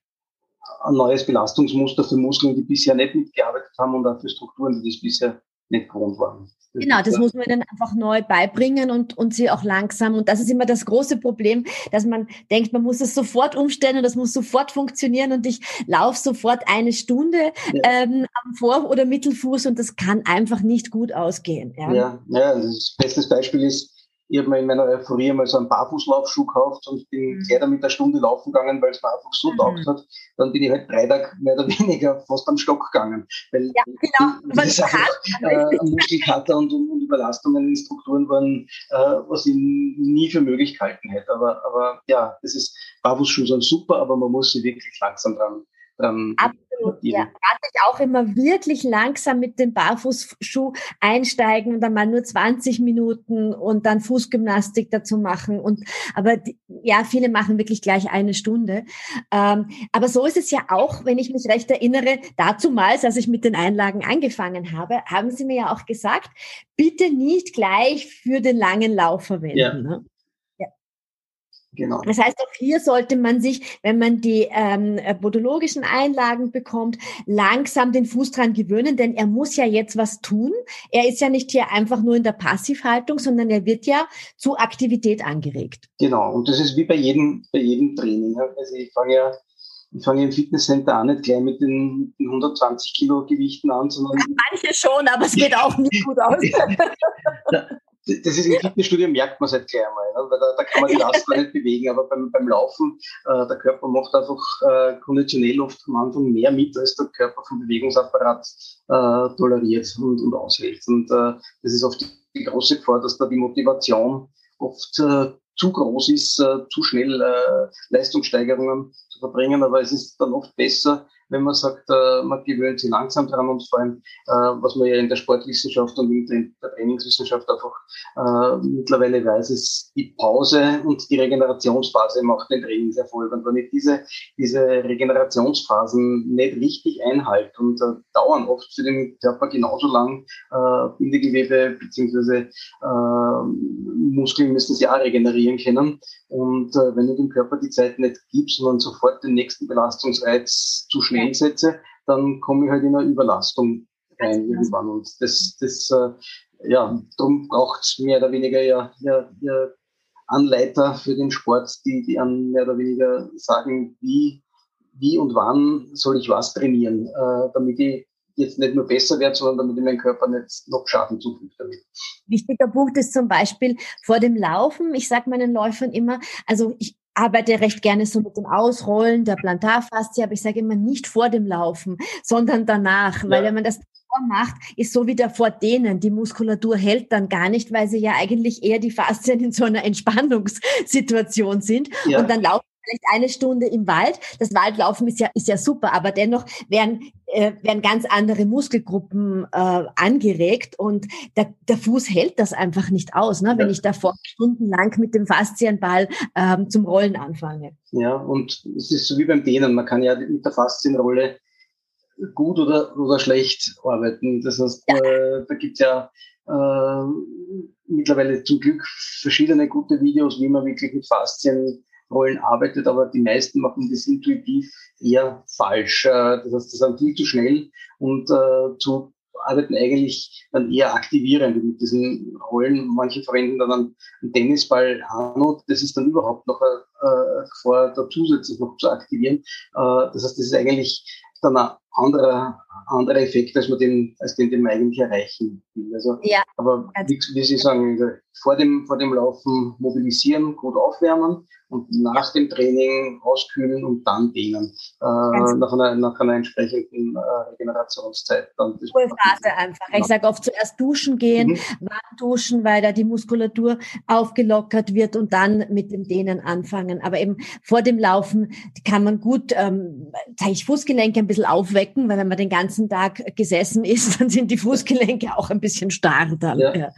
Speaker 2: ein neues Belastungsmuster für Muskeln, die bisher nicht mitgearbeitet haben und auch für Strukturen, die das bisher nicht gewohnt waren.
Speaker 1: Genau, das muss man dann einfach neu beibringen und, und sie auch langsam. Und das ist immer das große Problem, dass man denkt, man muss es sofort umstellen und das muss sofort funktionieren und ich laufe sofort eine Stunde ja. ähm, am Vor- oder Mittelfuß und das kann einfach nicht gut ausgehen.
Speaker 2: Ja, ja, ja das beste Beispiel ist, ich habe mir in meiner Euphorie mal so einen Barfußlaufschuh gekauft und bin mhm. gleich damit eine Stunde laufen gegangen, weil es mir einfach so mhm. taugt hat. Dann bin ich halt drei Tage mehr oder weniger fast am Stock gegangen. Weil ja, genau. Weil einfach, äh, Muskelkater und, und, Überlastungen in Strukturen waren, äh, was ich nie für möglich gehalten hätte. Aber, aber ja, das ist, Barfußschuhe sind super, aber man muss sie wirklich langsam dran
Speaker 1: ähm, Absolut, ja. Rate ich auch immer wirklich langsam mit dem Barfußschuh einsteigen und dann mal nur 20 Minuten und dann Fußgymnastik dazu machen. Und aber die, ja, viele machen wirklich gleich eine Stunde. Ähm, aber so ist es ja auch, wenn ich mich recht erinnere, dazumals, als ich mit den Einlagen angefangen habe, haben Sie mir ja auch gesagt, bitte nicht gleich für den langen Lauf verwenden. Ja. Ne? Genau. Das heißt, auch hier sollte man sich, wenn man die ähm, podologischen Einlagen bekommt, langsam den Fuß dran gewöhnen, denn er muss ja jetzt was tun. Er ist ja nicht hier einfach nur in der Passivhaltung, sondern er wird ja zu Aktivität angeregt.
Speaker 2: Genau, und das ist wie bei jedem, bei jedem Training. Also ich fange ja ich fange im Fitnesscenter auch nicht gleich mit den 120 Kilo Gewichten an, sondern.
Speaker 1: Manche schon, aber es geht auch nicht gut aus.
Speaker 2: das ist im Fitnessstudio merkt man es halt gleich einmal, ne? weil da, da, kann man die Last gar nicht bewegen, aber beim, beim Laufen, äh, der Körper macht einfach äh, konditionell oft am Anfang mehr mit, als der Körper vom Bewegungsapparat äh, toleriert und, und aushält. Und äh, das ist oft die große Gefahr, dass da die Motivation oft äh, zu groß ist, äh, zu schnell Leistungssteigerungen verbringen, aber es ist dann oft besser, wenn man sagt, äh, man gewöhnt sich langsam dran und vor allem, äh, was man ja in der Sportwissenschaft und in der Trainingswissenschaft einfach äh, mittlerweile weiß, ist die Pause und die Regenerationsphase macht den Trainingserfolg. Und wenn ich diese, diese Regenerationsphasen nicht richtig einhalte und dauern oft für den Körper genauso lang, Bindegewebe beziehungsweise Muskeln müssen sie auch regenerieren können. Und wenn du dem Körper die Zeit nicht gibst, sondern sofort den nächsten Belastungsreiz zu schnell einsetze, dann komme ich halt in eine Überlastung rein irgendwann. Und das, das äh, ja, darum braucht es mehr oder weniger ja, ja, ja Anleiter für den Sport, die, die an mehr oder weniger sagen, wie, wie und wann soll ich was trainieren, äh, damit ich jetzt nicht nur besser werde, sondern damit ich meinem Körper nicht noch Schaden zufügt damit.
Speaker 1: Wichtiger Punkt ist zum Beispiel vor dem Laufen. Ich sage meinen Läufern immer, also ich arbeite recht gerne so mit dem Ausrollen der Plantarfaszie, aber ich sage immer nicht vor dem Laufen, sondern danach, ja. weil wenn man das macht, ist so wie der vor denen. Die Muskulatur hält dann gar nicht, weil sie ja eigentlich eher die Faszien in so einer Entspannungssituation sind. Ja. Und dann laufen vielleicht eine Stunde im Wald. Das Waldlaufen ist ja, ist ja super, aber dennoch werden, äh, werden ganz andere Muskelgruppen äh, angeregt und der, der Fuß hält das einfach nicht aus, ne, wenn ich davor stundenlang mit dem Faszienball ähm, zum Rollen anfange.
Speaker 2: Ja, und es ist so wie beim Dehnen. Man kann ja mit der Faszienrolle gut oder, oder schlecht arbeiten. Das heißt, ja. äh, da gibt's ja äh, mittlerweile zum Glück verschiedene gute Videos, wie man wirklich mit Faszien Rollen arbeitet, aber die meisten machen das intuitiv eher falsch. Äh, das heißt, das sind viel zu schnell und äh, zu arbeiten eigentlich dann eher aktivierend mit diesen Rollen. Manche verwenden dann einen Tennisball Hanut. Das ist dann überhaupt noch äh, vor, da zusätzlich noch zu aktivieren. Äh, das heißt, das ist eigentlich dann anderer, anderer Effekt, als man den, als den, den man eigentlich erreichen will. Also, ja. aber wie, wie Sie sagen, vor dem, vor dem Laufen mobilisieren, gut aufwärmen und nach dem Training auskühlen und dann dehnen. Äh, nach, einer, nach einer entsprechenden äh, Regenerationszeit. Dann
Speaker 1: Ruhephase einfach. Ich sage oft zuerst duschen gehen, mhm. warm duschen, weil da die Muskulatur aufgelockert wird und dann mit dem Dehnen anfangen. Aber eben vor dem Laufen kann man gut, ähm, ich Fußgelenke ein bisschen aufwecken, weil wenn man den ganzen Tag gesessen ist, dann sind die Fußgelenke auch ein bisschen starr dann.
Speaker 2: Ja, ja.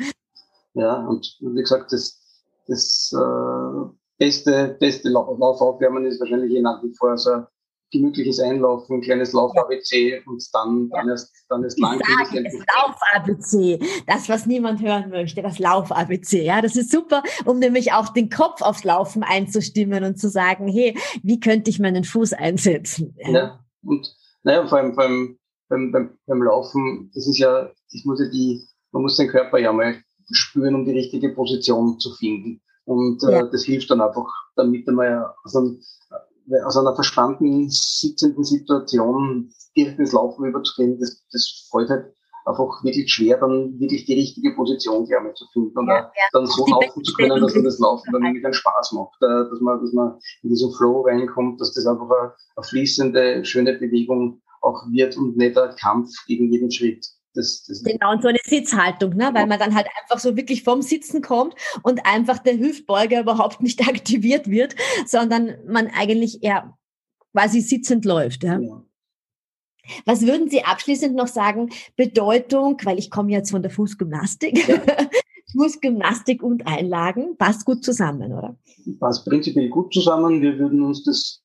Speaker 2: ja und wie gesagt, das, das äh, beste, beste Laufaufwärmen ist wahrscheinlich je nach wie vor so ein gemütliches Einlaufen, ein kleines Lauf-ABC und dann, dann erst, dann erst lang.
Speaker 1: Das Lauf-ABC, das, was niemand hören möchte, das Lauf-ABC. Ja, das ist super, um nämlich auch den Kopf aufs Laufen einzustimmen und zu sagen, hey, wie könnte ich meinen Fuß einsetzen?
Speaker 2: Ja und naja, vor allem, vor allem beim, beim, beim Laufen, das ist ja, das muss ja die, man muss den Körper ja mal spüren, um die richtige Position zu finden. Und äh, ja. das hilft dann einfach, damit man aus, einem, aus einer verspannten, sitzenden Situation direkt ins Laufen überzugehen, das, das fällt halt einfach wirklich schwer, dann wirklich die richtige Position gerne zu finden und ja, ja. dann so laufen zu können, dass man das Laufen dann nämlich einen Spaß macht, äh, dass man, dass man in diesen Flow reinkommt, dass das einfach eine, eine fließende, schöne Bewegung auch wird und nicht ein Kampf gegen jeden Schritt.
Speaker 1: Das, das genau, und so eine Sitzhaltung, ne? weil man dann halt einfach so wirklich vom Sitzen kommt und einfach der Hüftbeuger überhaupt nicht aktiviert wird, sondern man eigentlich eher quasi sitzend läuft. Ja? ja. Was würden Sie abschließend noch sagen, Bedeutung, weil ich komme jetzt von der Fußgymnastik, ja. Fußgymnastik und Einlagen, passt gut zusammen, oder?
Speaker 2: Passt prinzipiell gut zusammen. Wir würden uns das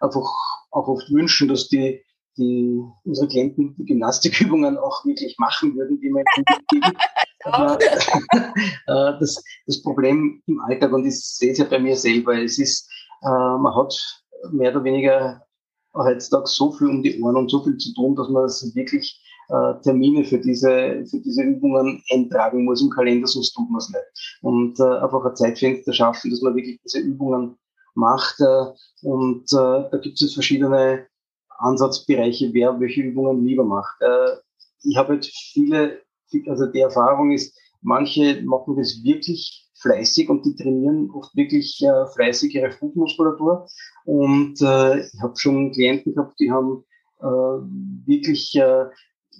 Speaker 2: einfach auch oft wünschen, dass die die unsere Klienten die Gymnastikübungen auch wirklich machen würden, die geben. Aber, äh, das, das Problem im Alltag, und ich sehe es ja bei mir selber, es ist, äh, man hat mehr oder weniger heutzutage so viel um die Ohren und so viel zu tun, dass man das wirklich äh, Termine für diese, für diese Übungen eintragen muss im Kalender, sonst tut man es nicht. Und äh, einfach ein Zeitfenster schaffen, dass man wirklich diese Übungen macht. Äh, und äh, da gibt es verschiedene Ansatzbereiche, wer welche Übungen lieber macht. Äh, ich habe jetzt viele, also die Erfahrung ist, manche machen das wirklich fleißig und die trainieren oft wirklich äh, fleißig ihre Fußmuskulatur. Und äh, ich habe schon Klienten gehabt, die haben äh, wirklich äh,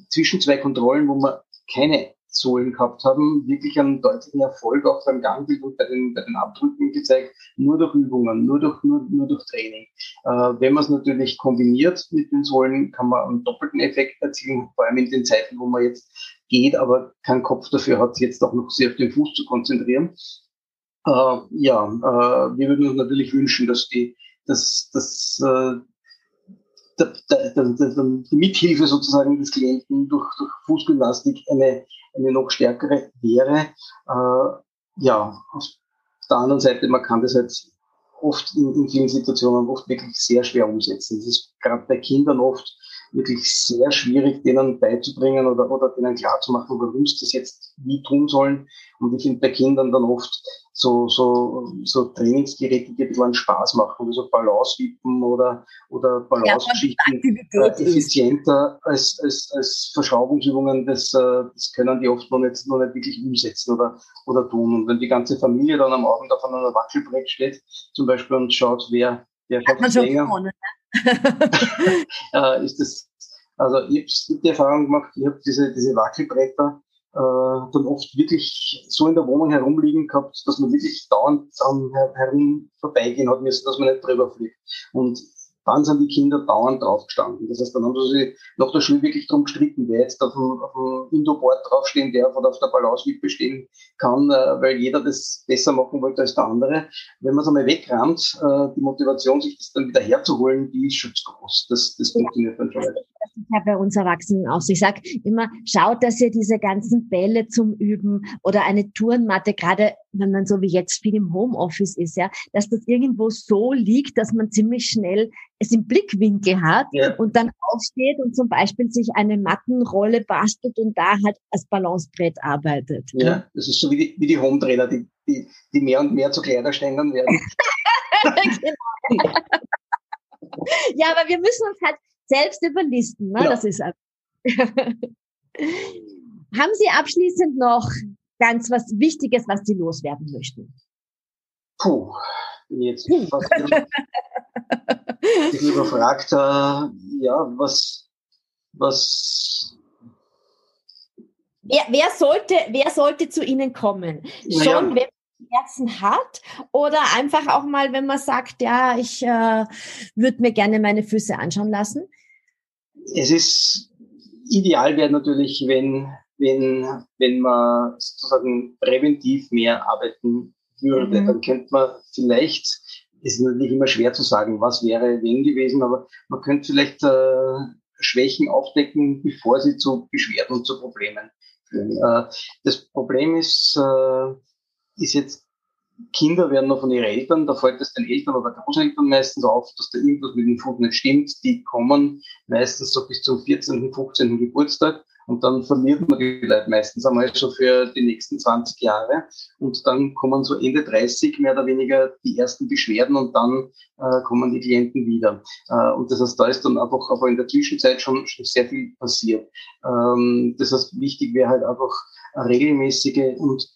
Speaker 2: zwischen zwei Kontrollen, wo man keine Sohlen gehabt haben, wirklich einen deutlichen Erfolg auch beim Gangbild und bei den, bei den Abdrücken gezeigt, nur durch Übungen, nur durch, nur, nur durch Training. Äh, wenn man es natürlich kombiniert mit den Sohlen, kann man einen doppelten Effekt erzielen, vor allem in den Zeiten, wo man jetzt geht, aber keinen Kopf dafür hat, jetzt auch noch sehr auf den Fuß zu konzentrieren. Äh, ja, äh, wir würden uns natürlich wünschen, dass die, dass, dass äh, der, Mithilfe sozusagen des Klienten durch, durch Fußgymnastik eine, eine noch stärkere wäre. Äh, ja, auf der anderen Seite, man kann das halt oft in, in vielen Situationen oft wirklich sehr schwer umsetzen. Das ist gerade bei Kindern oft wirklich sehr schwierig, denen beizubringen oder, oder denen klarzumachen, warum sie das jetzt wie tun sollen. Und ich finde bei Kindern dann oft so, so, so Trainingsgeräte, die ein bisschen Spaß machen, wie so Balance-Wippen oder, oder Balance-Geschichten ja, äh, effizienter als, als, als Verschraubungsübungen, das, äh, das können die oft noch nicht, noch nicht wirklich umsetzen oder, oder tun. Und wenn die ganze Familie dann am Abend auf einem Wackelbrett steht, zum Beispiel und schaut, wer, wer schafft es länger, gewonnen, äh, ist das, also ich habe die Erfahrung gemacht, ich habe diese, diese Wackelbretter dann oft wirklich so in der Wohnung herumliegen gehabt, dass man wirklich dauernd am herum vorbeigehen hat müssen, dass man nicht drüber fliegt. Und dann sind die Kinder dauernd draufgestanden. Das heißt, dann haben sie sich nach der Schule wirklich drum gestritten, wer jetzt auf dem, auf dem Indoor-Board draufstehen darf oder auf der Balance stehen kann, äh, weil jeder das besser machen wollte als der andere. Wenn man es einmal wegrammt, äh, die Motivation, sich das dann wieder herzuholen, die ist schon zu groß. Das, das funktioniert dann schon weiter.
Speaker 1: Ja bei uns Erwachsenen auch so. Ich sage immer, schaut, dass ihr diese ganzen Bälle zum Üben oder eine Turnmatte, gerade wenn man so wie jetzt viel im Homeoffice ist, ja, dass das irgendwo so liegt, dass man ziemlich schnell es im Blickwinkel hat ja. und dann aufsteht und zum Beispiel sich eine Mattenrolle bastelt und da halt als Balancebrett arbeitet.
Speaker 2: Ja, das ist so wie die, wie die Home-Trainer, die, die, die mehr und mehr zu Kleiderständern werden.
Speaker 1: genau. ja, aber wir müssen uns halt selbst überlisten. Ne? Ja. Das ist Haben Sie abschließend noch ganz was Wichtiges, was Sie loswerden möchten?
Speaker 2: Puh, bin jetzt fast ich überfragt, äh, ja, was, was.
Speaker 1: Wer, wer, sollte, wer sollte zu Ihnen kommen? Schon, ja. wenn Herzen hat oder einfach auch mal, wenn man sagt, ja, ich äh, würde mir gerne meine Füße anschauen lassen?
Speaker 2: Es ist ideal wäre natürlich, wenn, wenn, wenn man sozusagen präventiv mehr arbeiten würde, mhm. dann könnte man vielleicht, es ist natürlich immer schwer zu sagen, was wäre wenn gewesen, aber man könnte vielleicht äh, Schwächen aufdecken, bevor sie zu Beschwerden und zu Problemen führen. Äh, das Problem ist, äh, ist jetzt, Kinder werden noch von ihren Eltern, da fällt es den Eltern oder Großeltern meistens auf, dass da irgendwas mit dem Fuß nicht stimmt. Die kommen meistens so bis zum 14., 15. Geburtstag und dann verliert man die Leute meistens einmal so für die nächsten 20 Jahre. Und dann kommen so Ende 30 mehr oder weniger die ersten Beschwerden und dann äh, kommen die Klienten wieder. Äh, und das heißt, da ist dann einfach aber in der Zwischenzeit schon, schon sehr viel passiert. Ähm, das heißt, wichtig wäre halt einfach eine regelmäßige und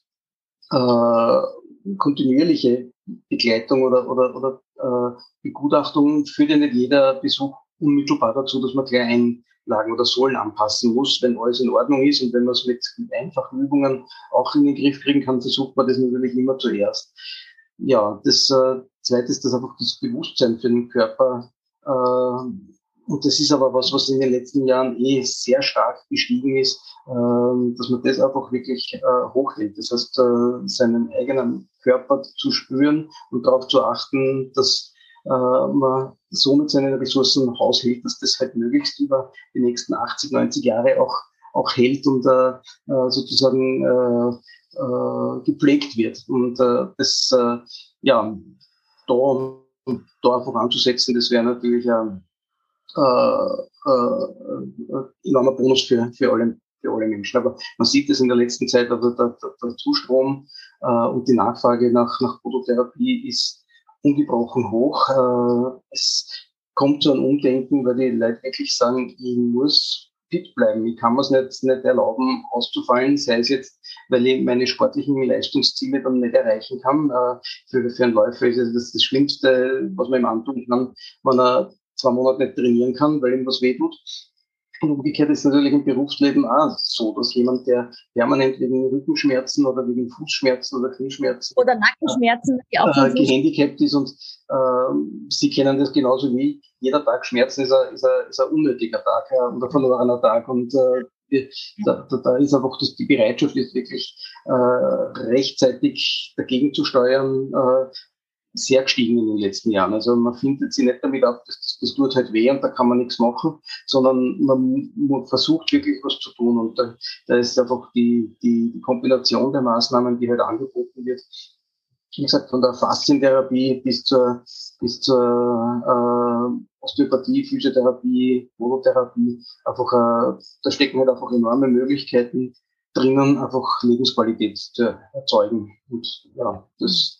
Speaker 2: äh, kontinuierliche Begleitung oder, oder, oder äh, Begutachtung führt ja nicht jeder Besuch unmittelbar dazu, dass man gleich Einlagen oder Sohlen anpassen muss, wenn alles in Ordnung ist und wenn man es mit, mit einfachen Übungen auch in den Griff kriegen kann, versucht man das natürlich immer zuerst. Ja, das äh, Zweite ist, dass einfach das Bewusstsein für den Körper äh, und das ist aber was, was in den letzten Jahren eh sehr stark gestiegen ist, äh, dass man das einfach wirklich äh, hochhält. Das heißt, äh, seinen eigenen Körper zu spüren und darauf zu achten, dass äh, man so mit seinen Ressourcen haushält, dass das halt möglichst über die nächsten 80, 90 Jahre auch, auch hält und äh sozusagen äh, äh, gepflegt wird. Und äh, das, äh, ja, da, da einfach anzusetzen, das wäre natürlich ein äh, äh, enormer Bonus für, für alle für alle Menschen. Aber man sieht es in der letzten Zeit, also der, der, der Zustrom äh, und die Nachfrage nach, nach Phototherapie ist ungebrochen hoch. Äh, es kommt zu einem Umdenken, weil die Leute wirklich sagen, ich muss fit bleiben. Ich kann mir es nicht, nicht erlauben, auszufallen, sei es jetzt, weil ich meine sportlichen Leistungsziele dann nicht erreichen kann. Äh, für, für einen Läufer ist das das Schlimmste, was man ihm antun kann, wenn er zwei Monate nicht trainieren kann, weil ihm was wehtut. Und umgekehrt ist natürlich im Berufsleben auch so, dass jemand, der permanent wegen Rückenschmerzen oder wegen Fußschmerzen oder Knieschmerzen
Speaker 1: oder Nackenschmerzen
Speaker 2: äh, äh, gehandicapt ist und äh, Sie kennen das genauso wie jeder Tag Schmerzen ist ein, ist ein, ist ein unnötiger Tag ja, und ein verlorener Tag und äh, da, da, da ist einfach dass die Bereitschaft ist wirklich äh, rechtzeitig dagegen zu steuern, äh, sehr gestiegen in den letzten Jahren. Also man findet sie nicht damit auf, das, das, das tut halt weh und da kann man nichts machen, sondern man versucht wirklich was zu tun. Und da, da ist einfach die, die, die Kombination der Maßnahmen, die halt angeboten wird, wie gesagt, von der Faszientherapie bis zur, bis zur äh, Osteopathie, Physiotherapie, Monotherapie, einfach, äh, da stecken halt einfach enorme Möglichkeiten drinnen, einfach Lebensqualität zu erzeugen. Und ja, das,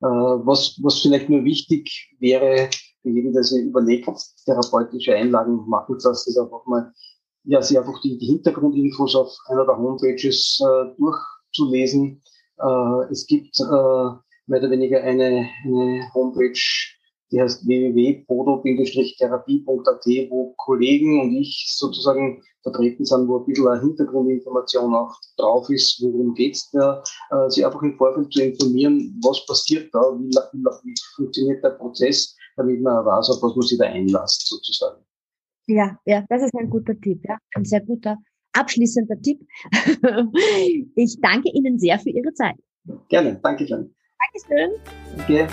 Speaker 2: äh, was, was vielleicht nur wichtig wäre, für jeden, der sich überlegt, therapeutische Einlagen machen zu lassen, ist einfach mal, ja, sich einfach die, die Hintergrundinfos auf einer der Homepages äh, durchzulesen. Äh, es gibt äh, mehr oder weniger eine, eine Homepage, die heißt www.podo-therapie.at, wo Kollegen und ich sozusagen vertreten sind, wo ein bisschen eine Hintergrundinformation auch drauf ist, worum geht's da, äh, sich einfach im Vorfeld zu informieren, was passiert da, wie, wie, wie funktioniert der Prozess, damit man weiß, auf was man sich da einlasst, sozusagen.
Speaker 1: Ja, ja, das ist ein guter Tipp, ja, ein sehr guter abschließender Tipp. ich danke Ihnen sehr für Ihre Zeit.
Speaker 2: Gerne, danke schön.
Speaker 1: Dankeschön. Okay.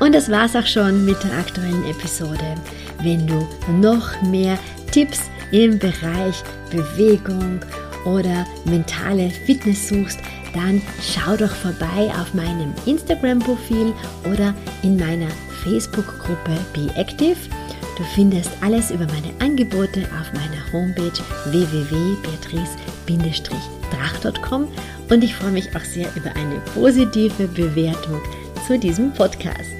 Speaker 1: Und das war's auch schon mit der aktuellen Episode. Wenn du noch mehr Tipps im Bereich Bewegung oder mentale Fitness suchst, dann schau doch vorbei auf meinem Instagram-Profil oder in meiner Facebook-Gruppe Be Active. Du findest alles über meine Angebote auf meiner Homepage www.beatrice-drach.com und ich freue mich auch sehr über eine positive Bewertung zu diesem Podcast.